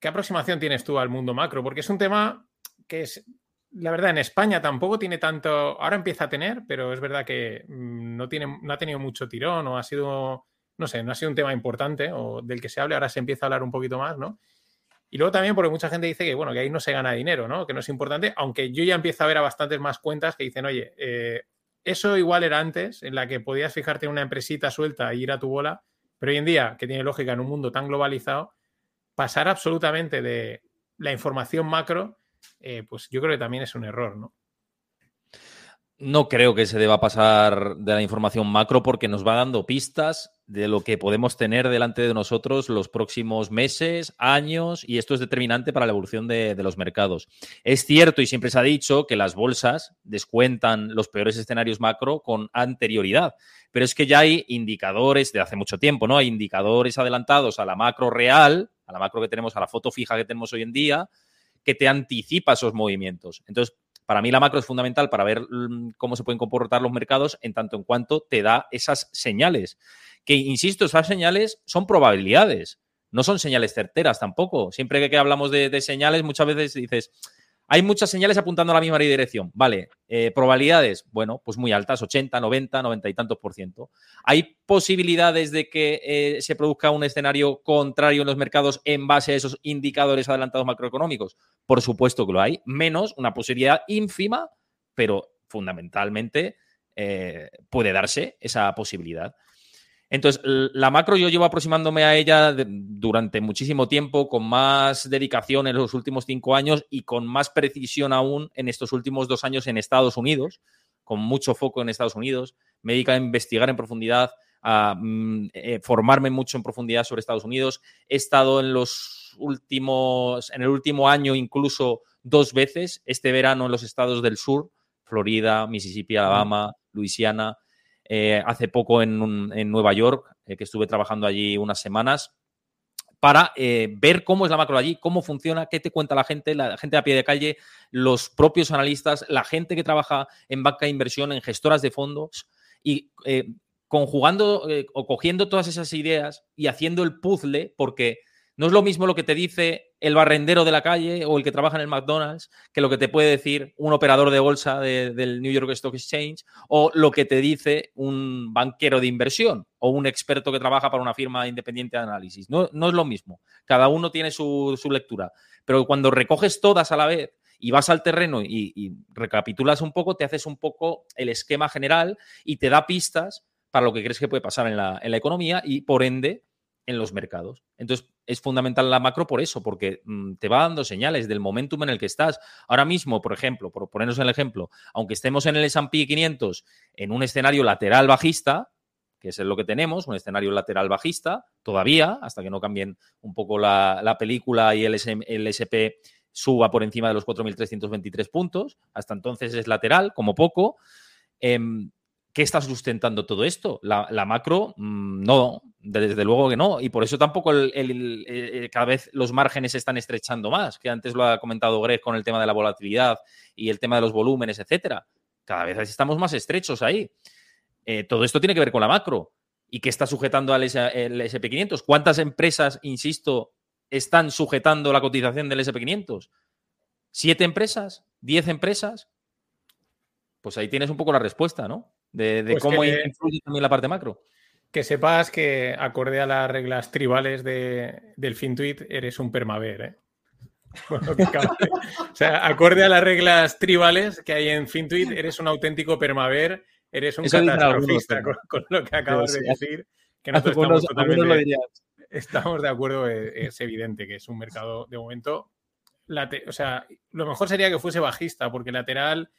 ¿qué aproximación tienes tú al mundo macro? Porque es un tema que es, la verdad, en España tampoco tiene tanto, ahora empieza a tener, pero es verdad que mm, no, tiene, no ha tenido mucho tirón o ha sido, no sé, no ha sido un tema importante o del que se hable, ahora se empieza a hablar un poquito más, ¿no? Y luego también porque mucha gente dice que, bueno, que ahí no se gana dinero, ¿no? Que no es importante, aunque yo ya empiezo a ver a bastantes más cuentas que dicen, oye, eh, eso igual era antes, en la que podías fijarte en una empresita suelta e ir a tu bola, pero hoy en día, que tiene lógica en un mundo tan globalizado, pasar absolutamente de la información macro, eh, pues yo creo que también es un error, ¿no? No creo que se deba pasar de la información macro porque nos va dando pistas de lo que podemos tener delante de nosotros los próximos meses, años, y esto es determinante para la evolución de, de, los mercados. Es cierto y siempre se ha dicho que las bolsas descuentan los peores escenarios macro con anterioridad, pero es que ya hay indicadores de hace mucho tiempo, ¿no? Hay indicadores adelantados a la macro real, a la macro que tenemos, a la foto fija que tenemos hoy en día, que te anticipa esos movimientos. Entonces, para mí la macro es fundamental para ver mm, cómo se pueden comportar los mercados en tanto en cuanto te da esas señales. Que, insisto, esas señales son probabilidades, no son señales certeras tampoco. Siempre que hablamos de, de señales, muchas veces dices, hay muchas señales apuntando a la misma dirección. Vale, eh, probabilidades, bueno, pues muy altas, 80, 90, 90 y tantos por ciento. ¿Hay posibilidades de que eh, se produzca un escenario contrario en los mercados en base a esos indicadores adelantados macroeconómicos? Por supuesto que lo hay, menos una posibilidad ínfima, pero fundamentalmente eh, puede darse esa posibilidad. Entonces, la macro yo llevo aproximándome a ella durante muchísimo tiempo, con más dedicación en los últimos cinco años y con más precisión aún en estos últimos dos años en Estados Unidos, con mucho foco en Estados Unidos. Me dedico a investigar en profundidad, a mm, eh, formarme mucho en profundidad sobre Estados Unidos. He estado en los últimos, en el último año incluso dos veces, este verano en los estados del sur, Florida, Mississippi, Alabama, Luisiana eh, hace poco en, Nueva York, eh, que estuve trabajando allí unas semanas, para eh, ver cómo es la macro allí, cómo funciona, qué te cuenta la gente, la gente a pie de calle, los propios analistas, la gente que trabaja en banca de inversión, en gestoras de fondos y conjugando o cogiendo todas esas ideas y haciendo el puzzle, porque no es lo mismo lo que te dice el barrendero de la calle o el que trabaja en el McDonald's que lo que te puede decir un operador de bolsa del New York Stock Exchange o lo que te dice un banquero de inversión o un experto que trabaja para una firma independiente de análisis. No, no es lo mismo. Cada uno tiene su, lectura. Pero cuando recoges todas a la vez y vas al terreno y, recapitulas un poco, te haces un poco el esquema general y te da pistas para lo que crees que puede pasar en la, en la economía y por ende en los mercados. Entonces, es fundamental la macro por eso, porque mm, te va dando señales del momentum en el que estás. Ahora mismo, por ejemplo, por ponernos el ejemplo, aunque estemos en el S&P 500 en un escenario lateral bajista, que es lo que tenemos, un escenario lateral bajista, todavía, hasta que no cambien un poco la, película y el, el SP suba por encima de los 4.323 puntos, hasta entonces es lateral, como poco. Em, ¿Qué está sustentando todo esto? La, macro, mm, no, desde luego que no. Y por eso tampoco el, cada vez los márgenes se están estrechando más, que antes lo ha comentado Greg con el tema de la volatilidad y el tema de los volúmenes, etcétera. Cada vez estamos más estrechos ahí. Eh, todo esto tiene que ver con la macro. ¿Y qué está sujetando al SP500? ¿Cuántas empresas, insisto, están sujetando la cotización del SP500? ¿Siete empresas? ¿Diez empresas? Pues ahí tienes un poco la respuesta, ¿no? De, pues cómo influye también la parte macro. Que sepas que, acorde a las reglas tribales de, del FinTweet, eres un permaver, ¿eh? o sea, acorde a las reglas tribales que hay en FinTweet, eres un auténtico permaver, eres un catastrofista con, lo que acabas de decir. Que nosotros estamos, de acuerdo, eh, es, evidente que es un mercado de momento. o sea, lo mejor sería que fuese bajista, porque lateral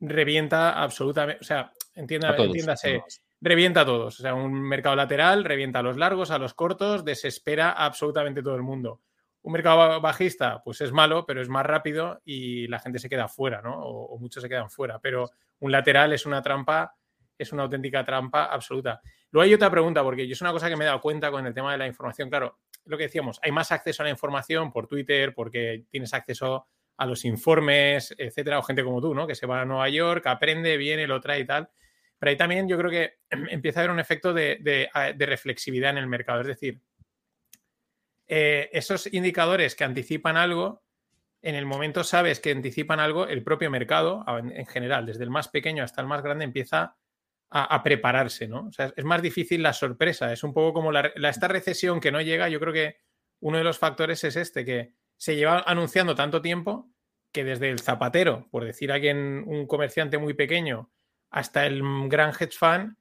revienta absolutamente. O sea, entienda, entiéndase, revienta a todos. O sea, un mercado lateral revienta a los largos, a los cortos, desespera a absolutamente todo el mundo. Un mercado bajista, pues es malo, pero es más rápido y la gente se queda fuera, ¿no? O, muchos se quedan fuera. Pero un lateral es una trampa, es una auténtica trampa absoluta. Luego hay otra pregunta, porque yo es una cosa que me he dado cuenta con el tema de la información. Claro, lo que decíamos, hay más acceso a la información por Twitter, porque tienes acceso a los informes, etcétera, o gente como tú, ¿no? Que se va a Nueva York, aprende, viene, lo trae y tal. Pero ahí también yo creo que empieza a haber un efecto de, reflexividad en el mercado. Es decir, eh, esos indicadores que anticipan algo, en el momento sabes que anticipan algo, el propio mercado, en, general, desde el más pequeño hasta el más grande, empieza a, prepararse, ¿no? O sea, es más difícil la sorpresa. Es un poco como la, esta recesión que no llega. Yo creo que uno de los factores es este, que se lleva anunciando tanto tiempo que desde el zapatero, por decir alguien, un comerciante muy pequeño, hasta el gran hedge fund,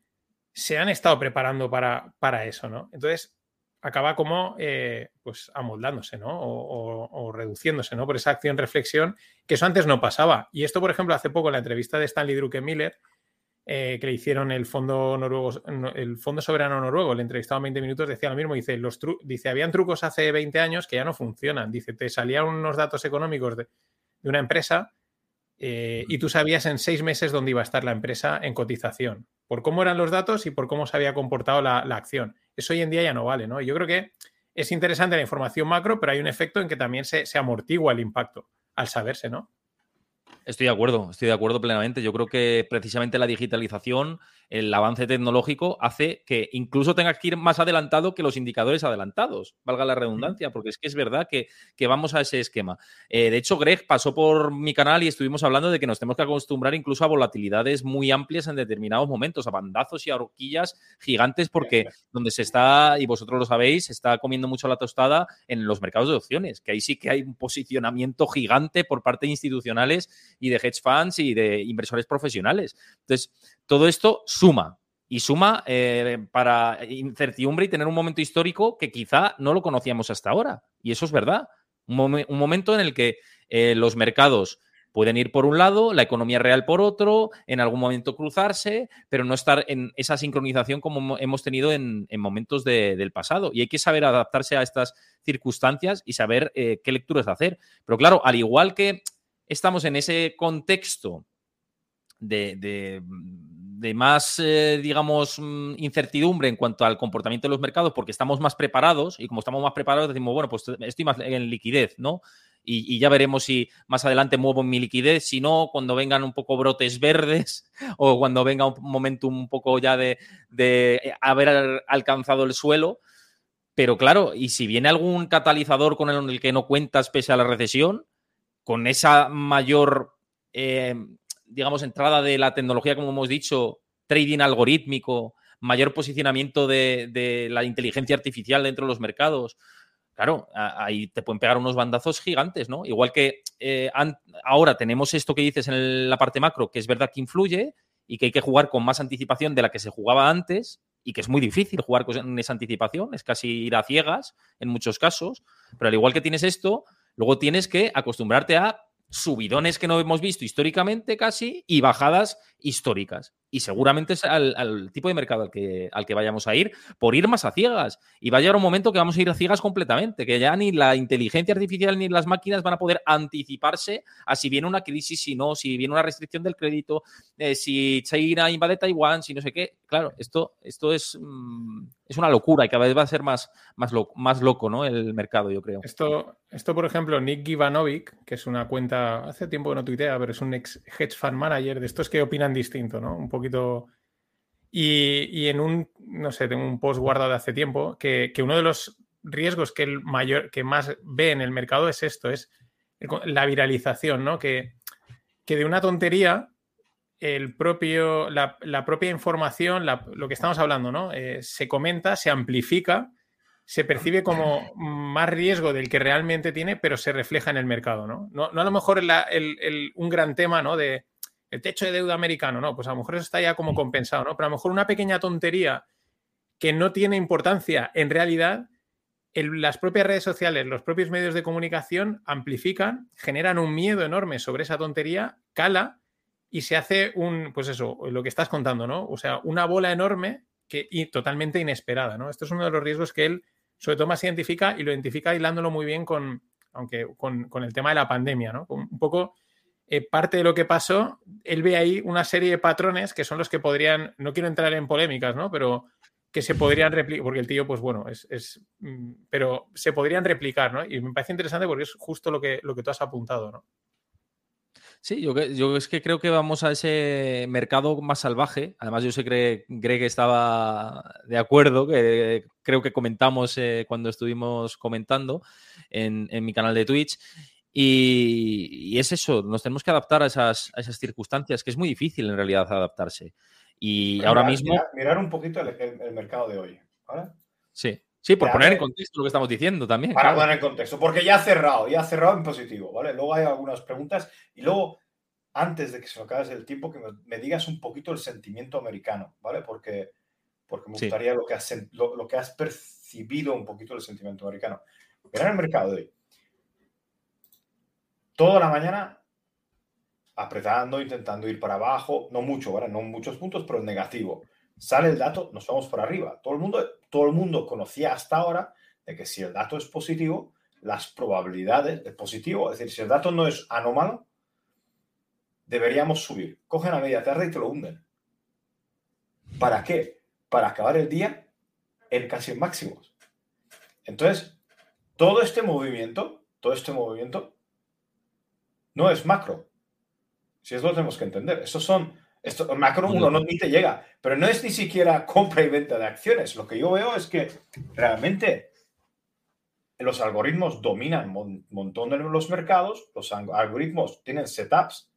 se han estado preparando para, para eso, ¿no? Entonces, acaba como eh, pues amoldándose, ¿no? O, reduciéndose, ¿no? Por esa acción reflexión, que eso antes no pasaba. Y esto, por ejemplo, hace poco en la entrevista de Stanley Druckenmiller, eh, que le hicieron el Fondo Noruego, el Fondo Soberano Noruego, le entrevistaban 20 minutos, decía lo mismo, dice, los dice, habían trucos hace 20 años que ya no funcionan. Dice, te salían unos datos económicos de, de una empresa eh, y tú sabías en seis meses dónde iba a estar la empresa en cotización, por cómo eran los datos y por cómo se había comportado la, acción. Eso hoy en día ya no vale, ¿no? yo creo que es interesante la información macro, pero hay un efecto en que también se, se amortigua el impacto al saberse, ¿no? Estoy de acuerdo, estoy de acuerdo plenamente. Yo creo que precisamente la digitalización, el avance tecnológico, hace que incluso tenga que ir más adelantado que los indicadores adelantados, valga la redundancia, porque es que es verdad que, vamos a ese esquema. Eh, de hecho, Greg pasó por mi canal y estuvimos hablando de que nos tenemos que acostumbrar incluso a volatilidades muy amplias en determinados momentos, a bandazos y a horquillas gigantes, porque donde se está, y vosotros lo sabéis, se está comiendo mucho la tostada en los mercados de opciones, que ahí sí que hay un posicionamiento gigante por parte de institucionales y de hedge funds y de inversores profesionales. Entonces, todo esto suma. Y suma eh, para incertidumbre y tener un momento histórico que quizá no lo conocíamos hasta ahora. Y eso es verdad. Un, momento en el que eh, los mercados pueden ir por un lado, la economía real por otro, en algún momento cruzarse, pero no estar en esa sincronización como hemos tenido en, momentos del pasado. Y hay que saber adaptarse a estas circunstancias y saber eh, qué lecturas hacer. Pero claro, al igual que estamos en ese contexto de, más, eh, digamos, mm, incertidumbre en cuanto al comportamiento de los mercados, porque estamos más preparados y como estamos más preparados decimos, bueno, pues estoy más en liquidez, ¿no? Y, ya veremos si más adelante muevo mi liquidez, si no, cuando vengan un poco brotes verdes o cuando venga un momento un poco ya de, de haber alcanzado el suelo. Pero claro, y si viene algún catalizador con el que no cuentas pese a la recesión, con esa mayor, eh, digamos, entrada de la tecnología, como hemos dicho, trading algorítmico, mayor posicionamiento de, la inteligencia artificial dentro de los mercados, claro, ahí te pueden pegar unos bandazos gigantes, ¿no? Igual que eh, ahora tenemos esto que dices en la parte macro, que es verdad que influye y que hay que jugar con más anticipación de la que se jugaba antes y que es muy difícil jugar con esa anticipación, es casi ir a ciegas en muchos casos, pero al igual que tienes esto, Luego tienes que acostumbrarte a subidones que no hemos visto históricamente casi y bajadas históricas y seguramente es al, tipo de mercado al que, al que vayamos a ir por ir más a ciegas. Y va a llegar un momento que vamos a ir a ciegas completamente, que ya ni la inteligencia artificial ni las máquinas van a poder anticiparse a si viene una crisis, si no, si viene una restricción del crédito, eh, si China invade Taiwán, si no sé qué. Claro, esto, esto es, mm, es una locura y cada vez va a ser más, más, más loco ¿no? el mercado, yo creo. Esto, esto, por ejemplo, Nick Givanovic, que es una cuenta, hace tiempo que no tuitea, pero es un ex hedge fund manager de estos que opinan distinto, ¿no? Un poquito. Y, en un, no sé, tengo un post guardado de hace tiempo, que, uno de los riesgos que el mayor, que más ve en el mercado es esto, es la viralización, ¿no? Que, que de una tontería, el propio, la, propia información, lo que estamos hablando, ¿no? Eh, se comenta, se amplifica, se percibe como más riesgo del que realmente tiene, pero se refleja en el mercado, ¿no? No, a lo mejor un gran tema, ¿no? De, el techo de deuda americano, no, pues a lo mejor eso está ya como compensado, ¿no? Pero a lo mejor una pequeña tontería que no tiene importancia en realidad, las propias redes sociales, los propios medios de comunicación amplifican, generan un miedo enorme sobre esa tontería, cala y se hace un, pues eso, lo que estás contando, ¿no? O sea, una bola enorme que, y totalmente inesperada, ¿no? Esto es uno de los riesgos que él, sobre todo, más identifica y lo identifica hilándolo muy bien con, aunque con, con el tema de la pandemia, ¿no? Un poco eh, parte de lo que pasó, él ve ahí una serie de patrones que son los que podrían, no quiero entrar en polémicas, ¿no? Pero que se podrían replicar, porque el tío, pues bueno, es, mm, pero se podrían replicar, ¿no? Y me parece interesante porque es justo lo que, lo que tú has apuntado, ¿no? Sí, yo, yo, es que creo que vamos a ese mercado más salvaje. Además, yo sé que Greg estaba de acuerdo, que creo que comentamos eh, cuando estuvimos comentando en, mi canal de Twitch. Y, es eso, nos tenemos que adaptar a esas, esas, circunstancias, que es muy difícil en realidad adaptarse. Y ahora mismo... Mirar, un poquito el, mercado de hoy. Sí. Sí, por poner en contexto lo que estamos diciendo también. Para poner en contexto, porque ya ha cerrado, ya ha cerrado en positivo, ¿vale? Luego hay algunas preguntas y luego, antes de que se nos acabe el tiempo, que me, digas un poquito el sentimiento americano, ¿vale? Porque, porque me gustaría lo, que has, lo, que has percibido un poquito del sentimiento americano. Mira el mercado de hoy. Toda la mañana apretando, intentando ir para abajo, no mucho. No muchos puntos, pero negativo sale el dato, nos vamos por arriba. Todo el mundo, todo el mundo conocía hasta ahora de que si el dato es positivo, las probabilidades de positivo, es decir, si el dato no es anómalo, deberíamos subir. Cogen a media tarde y te lo hunden. ¿Para qué? Para acabar el día en casi máximos. Entonces, todo este movimiento, todo este movimiento, no es macro. Si eso lo tenemos que entender. Esos son esto, macro 1 no ni te llega, pero no es ni siquiera compra y venta de acciones. Lo que yo veo es que realmente los algoritmos dominan un montón de los mercados, los algoritmos tienen setups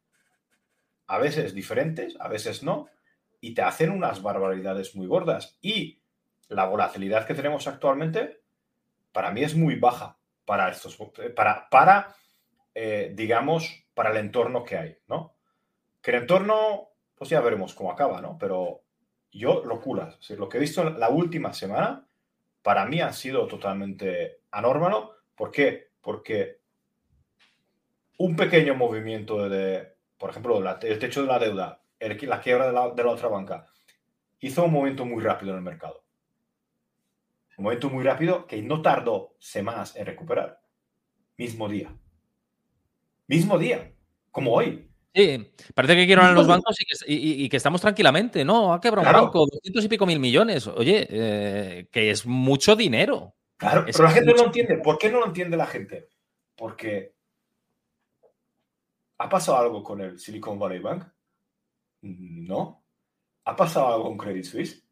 a veces diferentes, a veces no, y te hacen unas barbaridades muy gordas. Y la volatilidad que tenemos actualmente, para mí es muy baja para estos, para, para eh, digamos, para el entorno que hay, ¿no? Que el entorno pues ya veremos cómo acaba, ¿no? Pero yo, locuras. lo que he visto la última semana, para mí ha sido totalmente anórmalo. ¿Por qué? Porque un pequeño movimiento de, por ejemplo, el techo de la deuda, la quiebra de la, de la otra banca, hizo un movimiento muy rápido en el mercado. Un movimiento muy rápido que no tardó semanas en recuperar. Mismo día. Mismo día, como hoy. Sí, parece que quieren los bancos y que, estamos tranquilamente. No, ha quebrado un banco, 200 y pico mil millones. Oye, eh, que es mucho dinero. Claro, pero la gente no lo entiende. ¿Por qué no lo entiende la gente? Porque ¿ha pasado algo con el Silicon Valley Bank? No. ¿Ha pasado algo con Credit Suisse?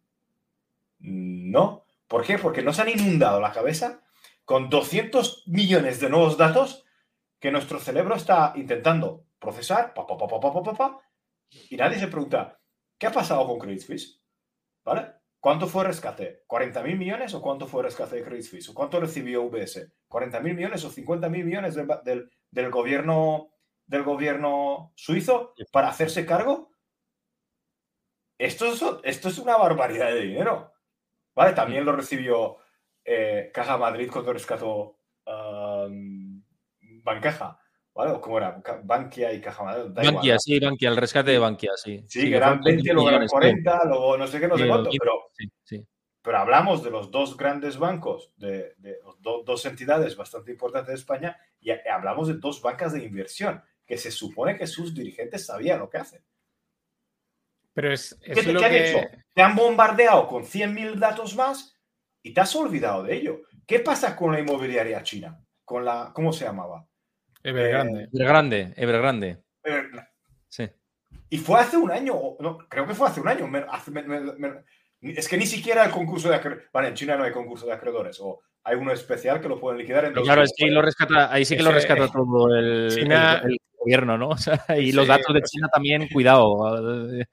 No. ¿Por qué? Porque nos han inundado la cabeza con 200 millones de nuevos datos que nuestro cerebro está intentando procesar, pa, y nadie se pregunta, ¿qué ha pasado con Credit Suisse? ¿Vale? ¿Cuánto fue rescate? ¿40 mil millones o cuánto fue rescate de Credit Suisse? ¿O cuánto recibió UBS? ¿40 mil millones o 50 mil millones del, del, gobierno, del gobierno suizo para hacerse cargo? Esto es, esto es una barbaridad de dinero. ¿Vale? También lo recibió eh, Caja Madrid cuando rescató Bancaja. ¿Vale? ¿Cómo era? Bankia y Caja Madrid. Bankia, sí, Bankia, el rescate de Bankia, sí. Sí, que eran 20, luego eran 40, luego no sé qué, no sé cuánto, pero, pero hablamos de los dos grandes bancos, de, dos entidades bastante importantes de España, y hablamos de dos bancas de inversión, que se supone que sus dirigentes sabían lo que hacen. Pero es, ¿Qué, te, han hecho? Te han bombardeado con 100.000 datos más y te has olvidado de ello. ¿Qué pasa con la inmobiliaria china? Con la, ¿cómo se llamaba? Evergrande. Eh, Evergrande, Evergrande. Sí. Y fue hace un año, no, creo que fue hace un año. es que ni siquiera el concurso de acreedores. Vale, en China no hay concurso de acreedores. O hay uno especial que lo pueden liquidar en Claro, es que lo rescata, ahí sí que lo rescata todo el, gobierno, ¿no? y los datos de China también, cuidado.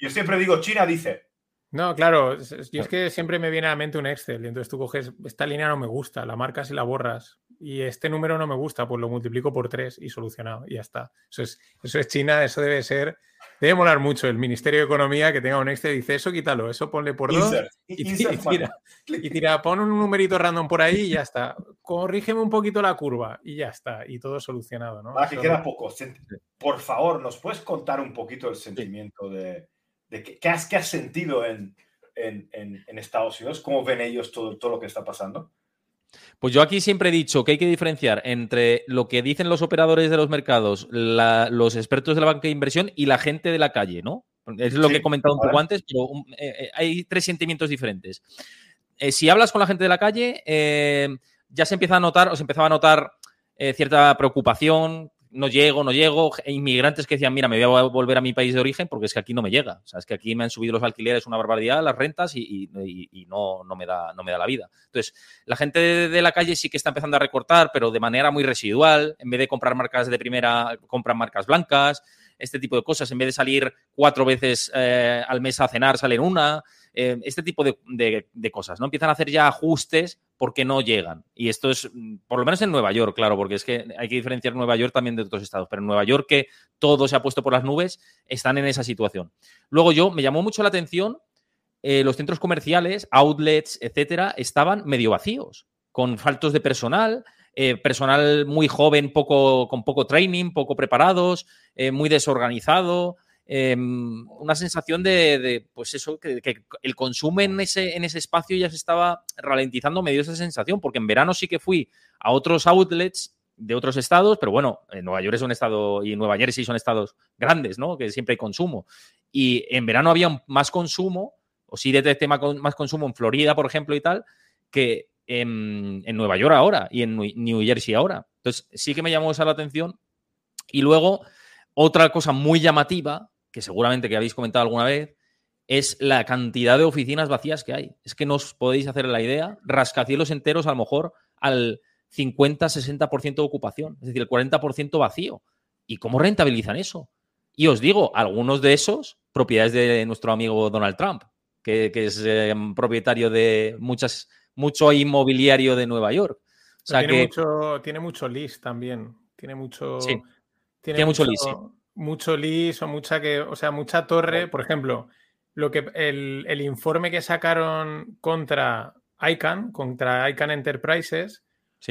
yo siempre digo, China dice, no, claro, yo es que siempre me viene a la mente un Excel y entonces tú coges, esta línea no me gusta, la marcas y la borras y este número no me gusta, pues lo multiplico por tres y solucionado y ya está. Eso es, eso es China, eso debe ser, debe molar mucho el Ministerio de Economía que tenga un Excel y dice eso quítalo, eso ponle por dos y, tira, y tira, pon un numerito random por ahí y ya está. Corrígeme un poquito la curva y ya está y todo solucionado, ¿no? Ah, que queda poco. Por favor, ¿nos puedes contar un poquito el sentimiento de qué, has, has, sentido en, Estados Unidos, cómo ven ellos todo, todo lo que está pasando. Pues yo aquí siempre he dicho que hay que diferenciar entre lo que dicen los operadores de los mercados, los expertos de la banca de inversión y la gente de la calle, ¿no? Es lo que he comentado un poco antes, pero eh, eh, hay tres sentimientos diferentes. Eh, si hablas con la gente de la calle, ya se empieza a notar, o se empezaba a notar cierta preocupación, no llego, no llego. Inmigrantes que decían, mira, me voy a volver a mi país de origen porque es que aquí no me llega. O es que aquí me han subido los alquileres una barbaridad, las rentas y, no, no, me da, no me da la vida. Entonces, la gente de, la calle sí que está empezando a recortar, pero de manera muy residual. En vez de comprar marcas de primera, compran marcas blancas, este tipo de cosas. En vez de salir cuatro veces eh, al mes a cenar, salen una. Eh, este tipo de, cosas, ¿no? Empiezan a hacer ya ajustes porque no llegan. Y esto es, mm, por lo menos en Nueva York, claro, porque es que hay que diferenciar Nueva York también de otros estados, pero en Nueva York que todo se ha puesto por las nubes, están en esa situación. Luego yo, me llamó mucho la atención, eh, los centros comerciales, outlets, etcétera, estaban medio vacíos, con faltos de personal, eh, personal muy joven, poco, con poco training, poco preparados, muy desorganizado. Em, una sensación de, pues eso, que, el consumo en ese, en ese espacio ya se estaba ralentizando, me dio esa sensación, porque en verano sí que fui a otros outlets de otros estados, pero bueno, Nueva York es un estado y Nueva Jersey son estados grandes, ¿no? Que siempre hay consumo. Y en verano había más consumo, o sí detecté más consumo en Florida, por ejemplo, y tal, que en, en, Nueva York ahora y en New Jersey ahora. Entonces, sí que me llamó esa la atención. Y luego, otra cosa muy llamativa que seguramente que habéis comentado alguna vez, es la cantidad de oficinas vacías que hay. Es que no os podéis hacer la idea, rascacielos enteros a lo mejor al 50-60% de ocupación, es decir, el 40% vacío. ¿Y cómo rentabilizan eso? Y os digo, algunos de esos, propiedades de nuestro amigo Donald Trump, que, es eh, propietario de muchas, mucho inmobiliario de Nueva York. O sea tiene, mucho, tiene mucho lease también. Tiene mucho. tiene, mucho, lease mucho lis o mucha que, o sea, mucha torre. Por ejemplo, lo que el, informe que sacaron contra ICANN, contra ICANN Enterprises,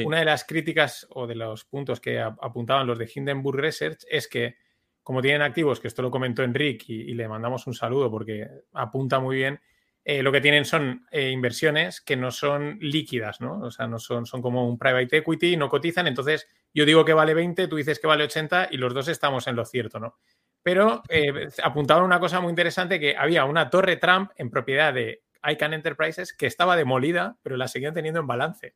una de las críticas o de los puntos que apuntaban los de Hindenburg Research es que, como tienen activos, que esto lo comentó Enrique y, le mandamos un saludo porque apunta muy bien, eh, lo que tienen son eh, inversiones que no son líquidas, ¿no? O sea, no son, son como un private equity, no cotizan, entonces yo digo que vale 20, tú dices que vale 80 y los dos estamos en lo cierto, ¿no? Pero eh, apuntaban una cosa muy interesante, que había una torre Trump en propiedad de ICANN Enterprises que estaba demolida, pero la seguían teniendo en balance.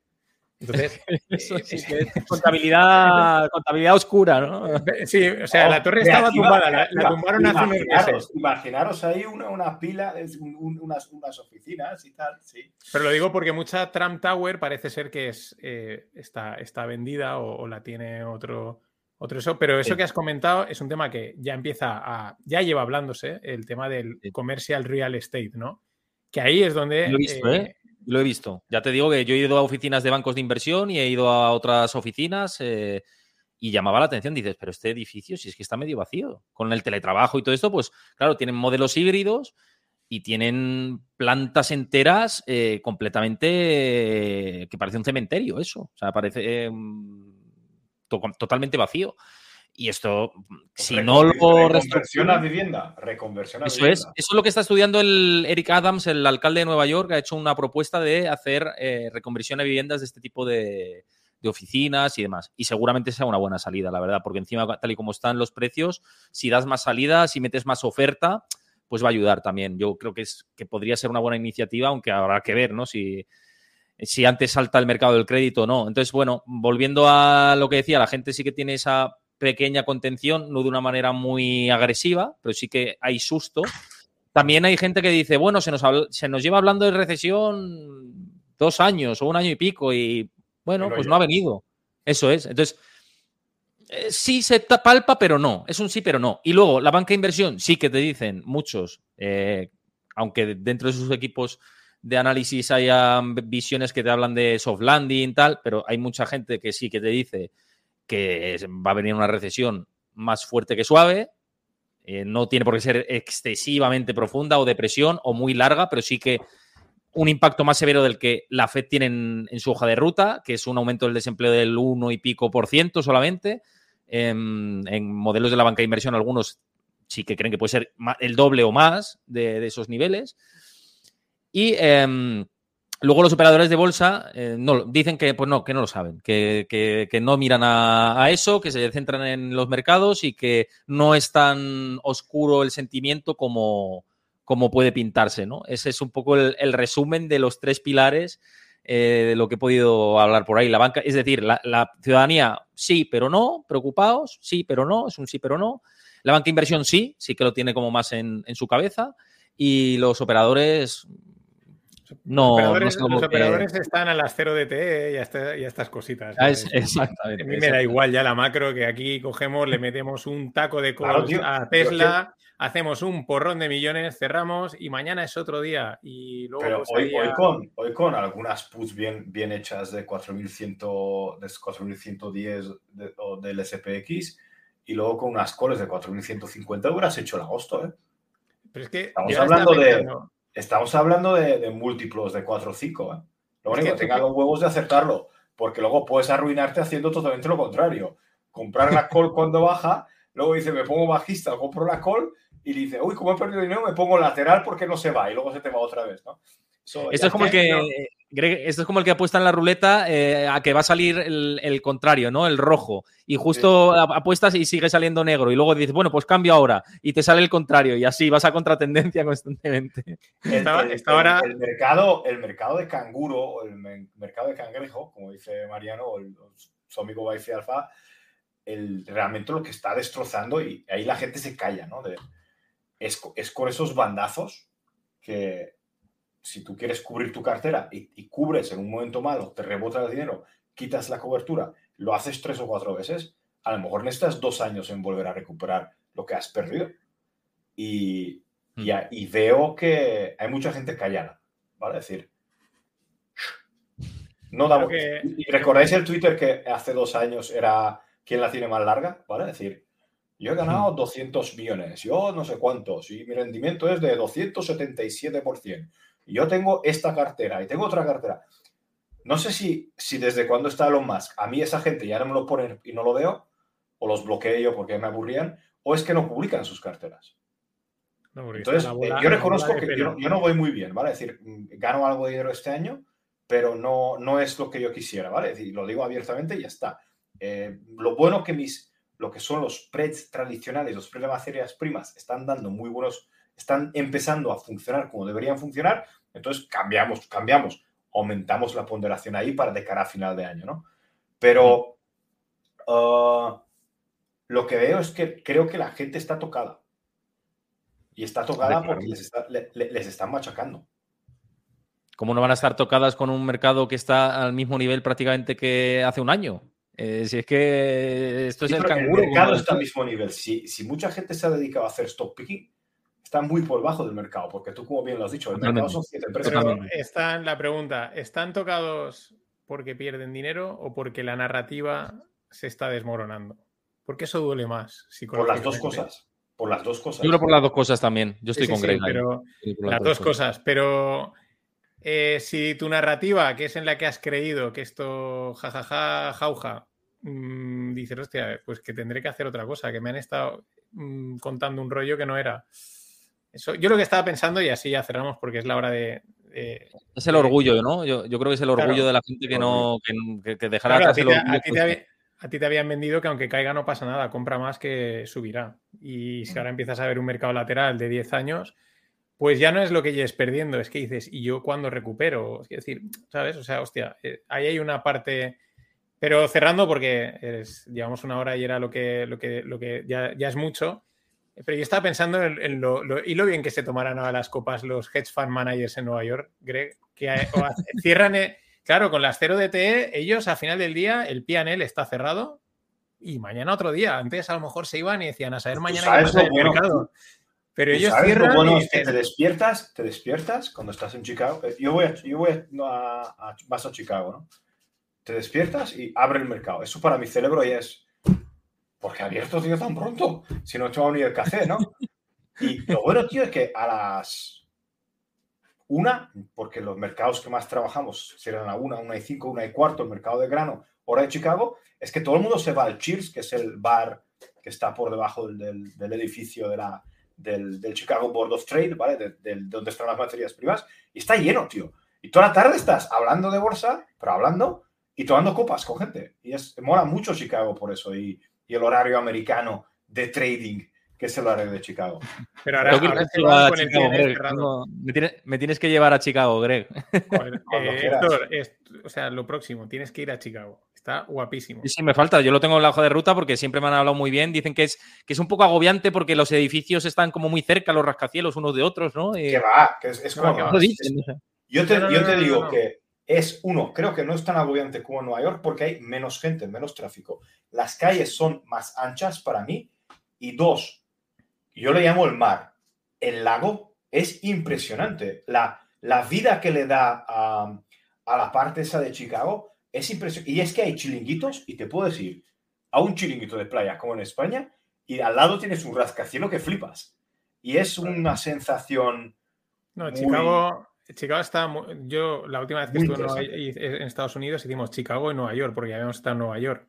Entonces, eso sí que es contabilidad, contabilidad oscura, ¿no? Sí, o sea, la torre estaba tumbada, la, tumbaron hace unos meses. Imaginaros ahí una, unas pilas, unas, unas, oficinas y tal, sí. Pero lo digo porque mucha Trump Tower parece ser que es, eh, está, está vendida o, la tiene otro, otro eso. Pero eso que has comentado es un tema que ya empieza a, ya lleva hablándose, el tema del commercial real estate, ¿no? Que ahí es donde... Lo he visto, ¿eh? Lo he visto. Ya te digo que yo he ido a oficinas de bancos de inversión y he ido a otras oficinas eh, y llamaba la atención. Dices, pero este edificio, si es que está medio vacío. Con el teletrabajo y todo esto, pues claro, tienen modelos híbridos y tienen plantas enteras eh, completamente que parece un cementerio, eso. O sea, parece em, totalmente vacío. Y esto, si no lo reconversión a vivienda, reconversión a eso Es, eso es lo que está estudiando el Eric Adams, el alcalde de Nueva York, ha hecho una propuesta de hacer eh, reconversión a viviendas de este tipo de, oficinas y demás. Y seguramente sea una buena salida, la verdad, porque encima, tal y como están los precios, si das más salida, si metes más oferta, pues va a ayudar también. Yo creo que, es, que podría ser una buena iniciativa, aunque habrá que ver, ¿no? Si, si antes salta el mercado del crédito o no. Entonces, bueno, volviendo a lo que decía, la gente sí que tiene esa pequeña contención, no de una manera muy agresiva, pero sí que hay susto. También hay gente que dice, bueno, se nos, se nos lleva hablando de recesión dos años o un año y pico y bueno, pues no ha venido. Eso es. Entonces, eh, sí se palpa, pero no. Es un sí, pero no. Y luego, la banca de inversión, sí que te dicen muchos, eh, aunque dentro de sus equipos de análisis haya visiones que te hablan de soft landing, tal, pero hay mucha gente que sí que te dice que va a venir una recesión más fuerte que suave. Eh, no tiene por qué ser excesivamente profunda o depresión o muy larga, pero sí que un impacto más severo del que la Fed tiene en, su hoja de ruta, que es un aumento del desempleo del 1 y pico por ciento solamente. En, modelos de la banca de inversión, algunos sí que creen que puede ser el doble o más de, esos niveles. Y em, Luego los operadores de bolsa eh, no, dicen que, pues no, que no lo saben, que, no miran a, eso, que se centran en los mercados y que no es tan oscuro el sentimiento como, como puede pintarse. ¿no? Ese es un poco el, resumen de los tres pilares eh, lo que he podido hablar por ahí. La banca, es decir, la, la, ciudadanía sí, pero no, preocupados, sí, pero no, es un sí, pero no. La banca inversión sí, sí que lo tiene como más en, en su cabeza. Y los operadores no, los operadores, no los operadores que... están a las 0 DTE y a, este, y a estas cositas. Ah, es, exactamente. A mí me da igual ya la macro que aquí cogemos, le metemos un taco de claro, a Tesla, hacemos un porrón de millones, cerramos y mañana es otro día. Y luego Pero pues hoy, hoy, con, hoy con algunas puts bien, bien hechas de 4100, de 4110 de, o del SPX y luego con unas calls de 4150 hubieras hecho el agosto, ¿eh? Pero es que estamos hablando de estamos hablando de, de, múltiplos de 4 o 5. ¿eh? Lo único, es que tenga los huevos de acertarlo, porque luego puedes arruinarte haciendo totalmente lo contrario. Comprar la call cuando baja, luego dice, me pongo bajista, compro la call y dice, uy, como he perdido dinero, me pongo lateral porque no se va y luego se te va otra vez, ¿no? So, Esto es como el que, no. Greg, esto es como el que apuesta en la ruleta eh, a que va a salir el, el, contrario, ¿no? El rojo. Y justo sí. apuestas y sigue saliendo negro. Y luego dices, bueno, pues cambio ahora. Y te sale el contrario. Y así vas a contratendencia constantemente. El, el, el, ahora... el mercado, el mercado de canguro, o el mercado de cangrejo, como dice Mariano, o el, su amigo Bifi Alfa, el, realmente lo que está destrozando, y ahí la gente se calla, ¿no? De, es, es con esos bandazos que si tú quieres cubrir tu cartera y, y, cubres en un momento malo, te rebota el dinero, quitas la cobertura, lo haces tres o cuatro veces, a lo mejor necesitas dos años en volver a recuperar lo que has perdido. Y, mm. y, y veo que hay mucha gente callada, ¿vale? Es decir, no da que... ¿Y recordáis el Twitter que hace dos años era quién la tiene más larga? ¿Vale? Es decir, yo he ganado 200 millones, yo no sé cuántos, y mi rendimiento es de 277% y yo tengo esta cartera y tengo otra cartera. No sé si, si desde cuándo está Elon Musk, a mí esa gente ya no me lo ponen y no lo veo, o los bloqueé yo porque me aburrían, o es que no publican sus carteras. No, Entonces, bola, yo reconozco que yo, yo, no voy muy bien, ¿vale? Es decir, gano algo de dinero este año, pero no, no es lo que yo quisiera, ¿vale? Es decir, lo digo abiertamente y ya está. Eh, lo bueno que mis, lo que son los spreads tradicionales, los spreads de materias primas, están dando muy buenos, están empezando a funcionar como deberían funcionar, entonces cambiamos, cambiamos, aumentamos la ponderación ahí para de cara a final de año, ¿no? Pero uh, lo que veo es que creo que la gente está tocada. Y está tocada porque les, está, le, les están machacando. ¿Cómo no van a estar tocadas con un mercado que está al mismo nivel prácticamente que hace un año? Eh, si es que esto es sí, el canguro. El mercado está al mismo nivel. Si, si, mucha gente se ha dedicado a hacer stock picking, está muy por debajo del mercado, porque tú, como bien lo has dicho, el Totalmente. mercado son siete empresas. Pero está en la pregunta: ¿están tocados porque pierden dinero o porque la narrativa se está desmoronando? Porque eso duele más. Por las dos cosas. Por las dos cosas. Yo creo por las dos cosas también. Yo estoy sí, con sí, Greg. pero las, las, dos cosas. cosas. Pero eh, si tu narrativa, que es en la que has creído que esto jajaja, jauja, mmm, dices, hostia, pues que tendré que hacer otra cosa, que me han estado mmm, contando un rollo que no era. Eso, yo lo que estaba pensando, y así ya cerramos porque es la hora de. de es el orgullo, ¿no? Yo, yo, creo que es el orgullo claro, de la gente que no. que, que dejará claro, a, ti te, a, ti te, a ti te habían vendido que aunque caiga no pasa nada, compra más que subirá. Y si ahora empiezas a ver un mercado lateral de 10 años, pues ya no es lo que lleves perdiendo, es que dices, ¿y yo cuándo recupero? Es decir, ¿sabes? O sea, hostia, eh, ahí hay una parte. Pero cerrando, porque es, llevamos una hora y era lo que, lo que, lo que ya, ya es mucho. Pero yo estaba pensando en, en lo, lo, y lo bien que se tomarán a las copas los hedge fund managers en Nueva York, Greg, que hay, cierran, claro, con las 0 DTE, ellos a final del día, el PNL está cerrado y mañana otro día. Antes a lo mejor se iban y decían a saber mañana qué pasa en el bueno, mercado. Pero ellos sabes cierran lo bueno y es que te despiertas, te despiertas cuando estás en Chicago. Eh, Yo voy a, yo voy a, a, vas a Chicago, ¿no? Te despiertas y abre el mercado. Eso para mi cerebro ya es porque abierto, tío, tan pronto? Si no he tomado ni el café, ¿no? Y lo bueno, tío, es que a las una, porque los mercados que más trabajamos serán a una, una y cinco, una y cuarto, el mercado de grano, hora de Chicago, es que todo el mundo se va al Cheers, que es el bar que está por debajo del, edificio de la, del, Chicago Board of Trade, ¿vale? De, de, de, donde están las materias primas, y está lleno, tío. Y toda la tarde estás hablando de bolsa, pero hablando y tomando copas con gente. Y es, mola mucho Chicago por eso. Y, y el horario americano de trading que es el horario de Chicago. Pero ahora, con el. Me tienes, me tienes, que llevar a Chicago, Greg. Joder, eh, Héctor, es, o sea, lo próximo, tienes que ir a Chicago. Está guapísimo. Sí, sí, me falta. Yo lo tengo en la hoja de ruta porque siempre me han hablado muy bien. Dicen que es, que es un poco agobiante porque los edificios están como muy cerca, los rascacielos unos de otros, ¿no? Eh... Que va, que es, es como. que va. Dicen, no sé. Yo te, no, no, yo te digo que es uno, creo que no es tan agobiante como en Nueva York porque hay menos gente, menos tráfico. Las calles son más anchas para mí. Y dos, yo le llamo el mar. El lago es impresionante. La, la vida que le da a, a la parte esa de Chicago es impresionante. Y es que hay chiringuitos, y te puedo decir, a un chiringuito de playa como en España, y al lado tienes un rascacielos que flipas. Y es una sensación. No, muy... Chicago, Chicago está. Yo, la última vez que estuve en, Nueva, en, Estados Unidos, hicimos Chicago y Nueva York, porque ya habíamos estado en Nueva York.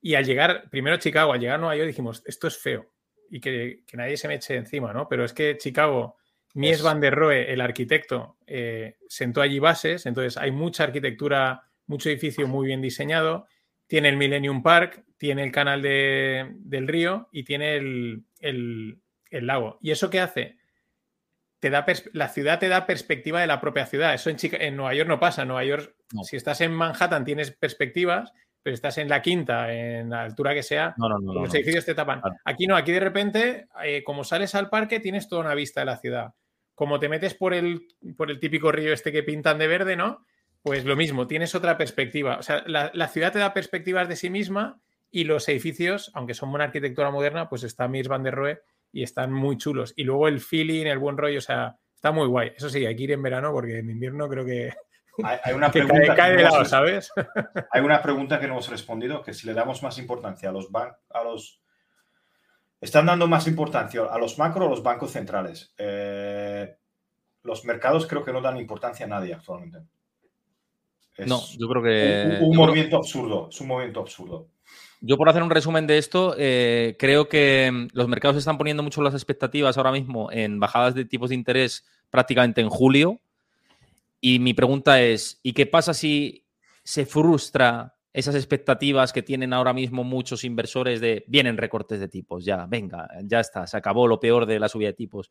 Y al llegar, primero Chicago, al llegar a Nueva York, dijimos, esto es feo. Y que, que nadie se me eche encima, ¿no? Pero es que Chicago, Mies van der Rohe, el arquitecto, eh, sentó allí bases, entonces hay mucha arquitectura, mucho edificio muy bien diseñado. Tiene el Millennium Park, tiene el canal de, del río y tiene el, el, el lago. ¿Y eso qué hace? Te da la ciudad te da perspectiva de la propia ciudad. Eso en, Chica en Nueva York no pasa. En Nueva York, no. si estás en Manhattan, tienes perspectivas, pero estás en la quinta, en la altura que sea, no, no, los edificios te tapan. Claro. Aquí no, aquí de repente, eh, como sales al parque, tienes toda una vista de la ciudad. Como te metes por el, por el típico río este que pintan de verde, ¿no? Pues lo mismo, tienes otra perspectiva. O sea, la, la ciudad te da perspectivas de sí misma y los edificios, aunque son una arquitectura moderna, pues está Mies van der Rohe y están muy chulos. Y luego el feeling, el buen rollo, o sea, está muy guay. Eso sí, hay que ir en verano porque en invierno creo que, hay, hay una que pregunta cae, de no lado, hemos- ¿sabes? Hay una pregunta que no hemos respondido, que si le damos más importancia a los bancos, a los... Están dando más importancia a los macro o los bancos centrales. Eh, los mercados creo que no dan importancia a nadie actualmente. Es No, yo creo que. un, un yo creo- movimiento absurdo, es un movimiento absurdo. Yo por hacer un resumen de esto, eh, creo que mm, los mercados están poniendo mucho las expectativas ahora mismo en bajadas de tipos de interés prácticamente en julio. Y mi pregunta es, ¿y qué pasa si se frustra esas expectativas que tienen ahora mismo muchos inversores de vienen recortes de tipos? Ya, venga, ya está, se acabó lo peor de la subida de tipos.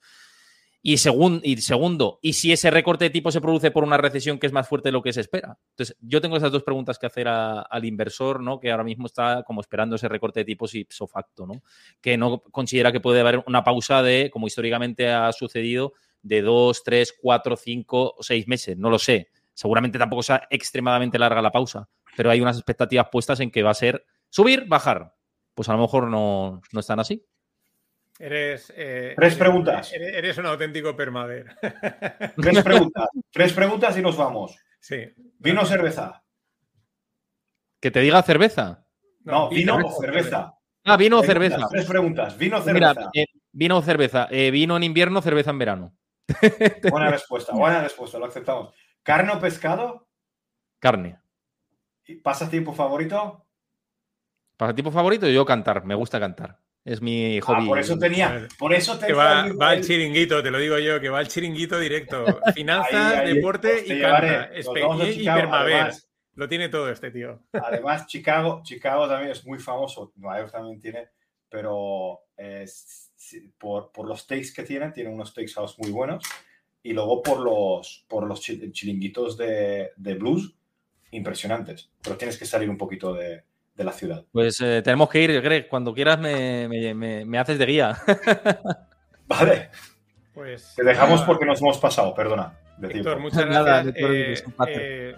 Y, y segundo, ¿y si ese recorte de tipos se produce por una recesión que es más fuerte de lo que se espera? Entonces, yo tengo esas dos preguntas que hacer al inversor, ¿no? Que ahora mismo está como esperando ese recorte de tipos ipso facto, ¿no? Que no considera que puede haber una pausa de, como históricamente ha sucedido, de dos, tres, cuatro, cinco o seis meses. No lo sé. Seguramente tampoco sea extremadamente larga la pausa, pero hay unas expectativas puestas en que va a ser subir, bajar. Pues a lo mejor no, no están así. Eres, eh, Tres eres- preguntas. Eres, eres un auténtico permader. Tres preguntas, tres preguntas y nos vamos. sí. ¿Vino o cerveza? Que te diga cerveza. No, vino o cerveza. Ah, vino o cerveza. Tres preguntas, ¿vino o Mira, cerveza? eh, vino o cerveza. Eh, vino en invierno, cerveza en verano. Buena respuesta, buena respuesta, lo aceptamos. ¿Carne o pescado? Carne. ¿Y ¿Pasatiempo favorito? Pasatiempo favorito, yo cantar. Me gusta cantar. Es mi Ah, hobby. por eso tenía, por eso Que tenía va, el- va al el- chiringuito, te lo digo yo, que va al chiringuito directo. Finanzas, Ahí, ahí, deporte pues y canta. Y- permaver. además. Lo tiene todo este tío. Además, Chicago, Chicago también es muy famoso, Nueva York también tiene, pero es- sí, por, por los steaks que tienen, tienen unos steakhouse muy buenos, y luego por los, por los chi- chiringuitos de, de blues, impresionantes, pero tienes que salir un poquito de, de la ciudad. Pues eh, tenemos que ir, Greg. Cuando quieras me, me- me- me haces de guía. Vale, Pues, te dejamos nada, porque nos hemos pasado, perdona. De Héctor, tiempo. muchas Nada, gracias. Eh, es un placer. eh,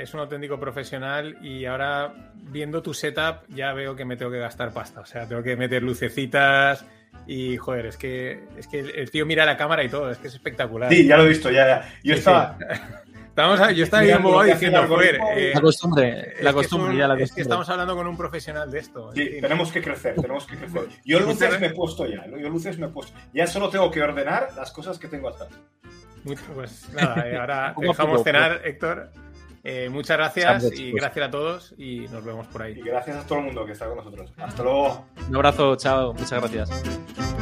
es un auténtico profesional y ahora viendo tu setup ya veo que me tengo que gastar pasta. O sea, tengo que meter lucecitas y joder, es que, es que el tío mira la cámara y todo, es que es espectacular. Sí, ya lo he visto, ya, ya. Yo Sí, estaba, Estábamos a- yo estaba el diciendo, joder, eh, La costumbre, la costumbre, un- ya la Es que costumbre. estamos hablando con un profesional de esto. Sí, en fin. tenemos que crecer, tenemos que crecer. Yo luces me he puesto ya, yo luces me he puesto. Ya solo tengo que ordenar las cosas que tengo atrás. Pues nada, eh, ahora dejamos cenar, Héctor. Eh, muchas gracias y chicos. gracias a todos y nos vemos por ahí. Y gracias a todo el mundo que está con nosotros. Hasta luego. Un abrazo, chao. Muchas gracias.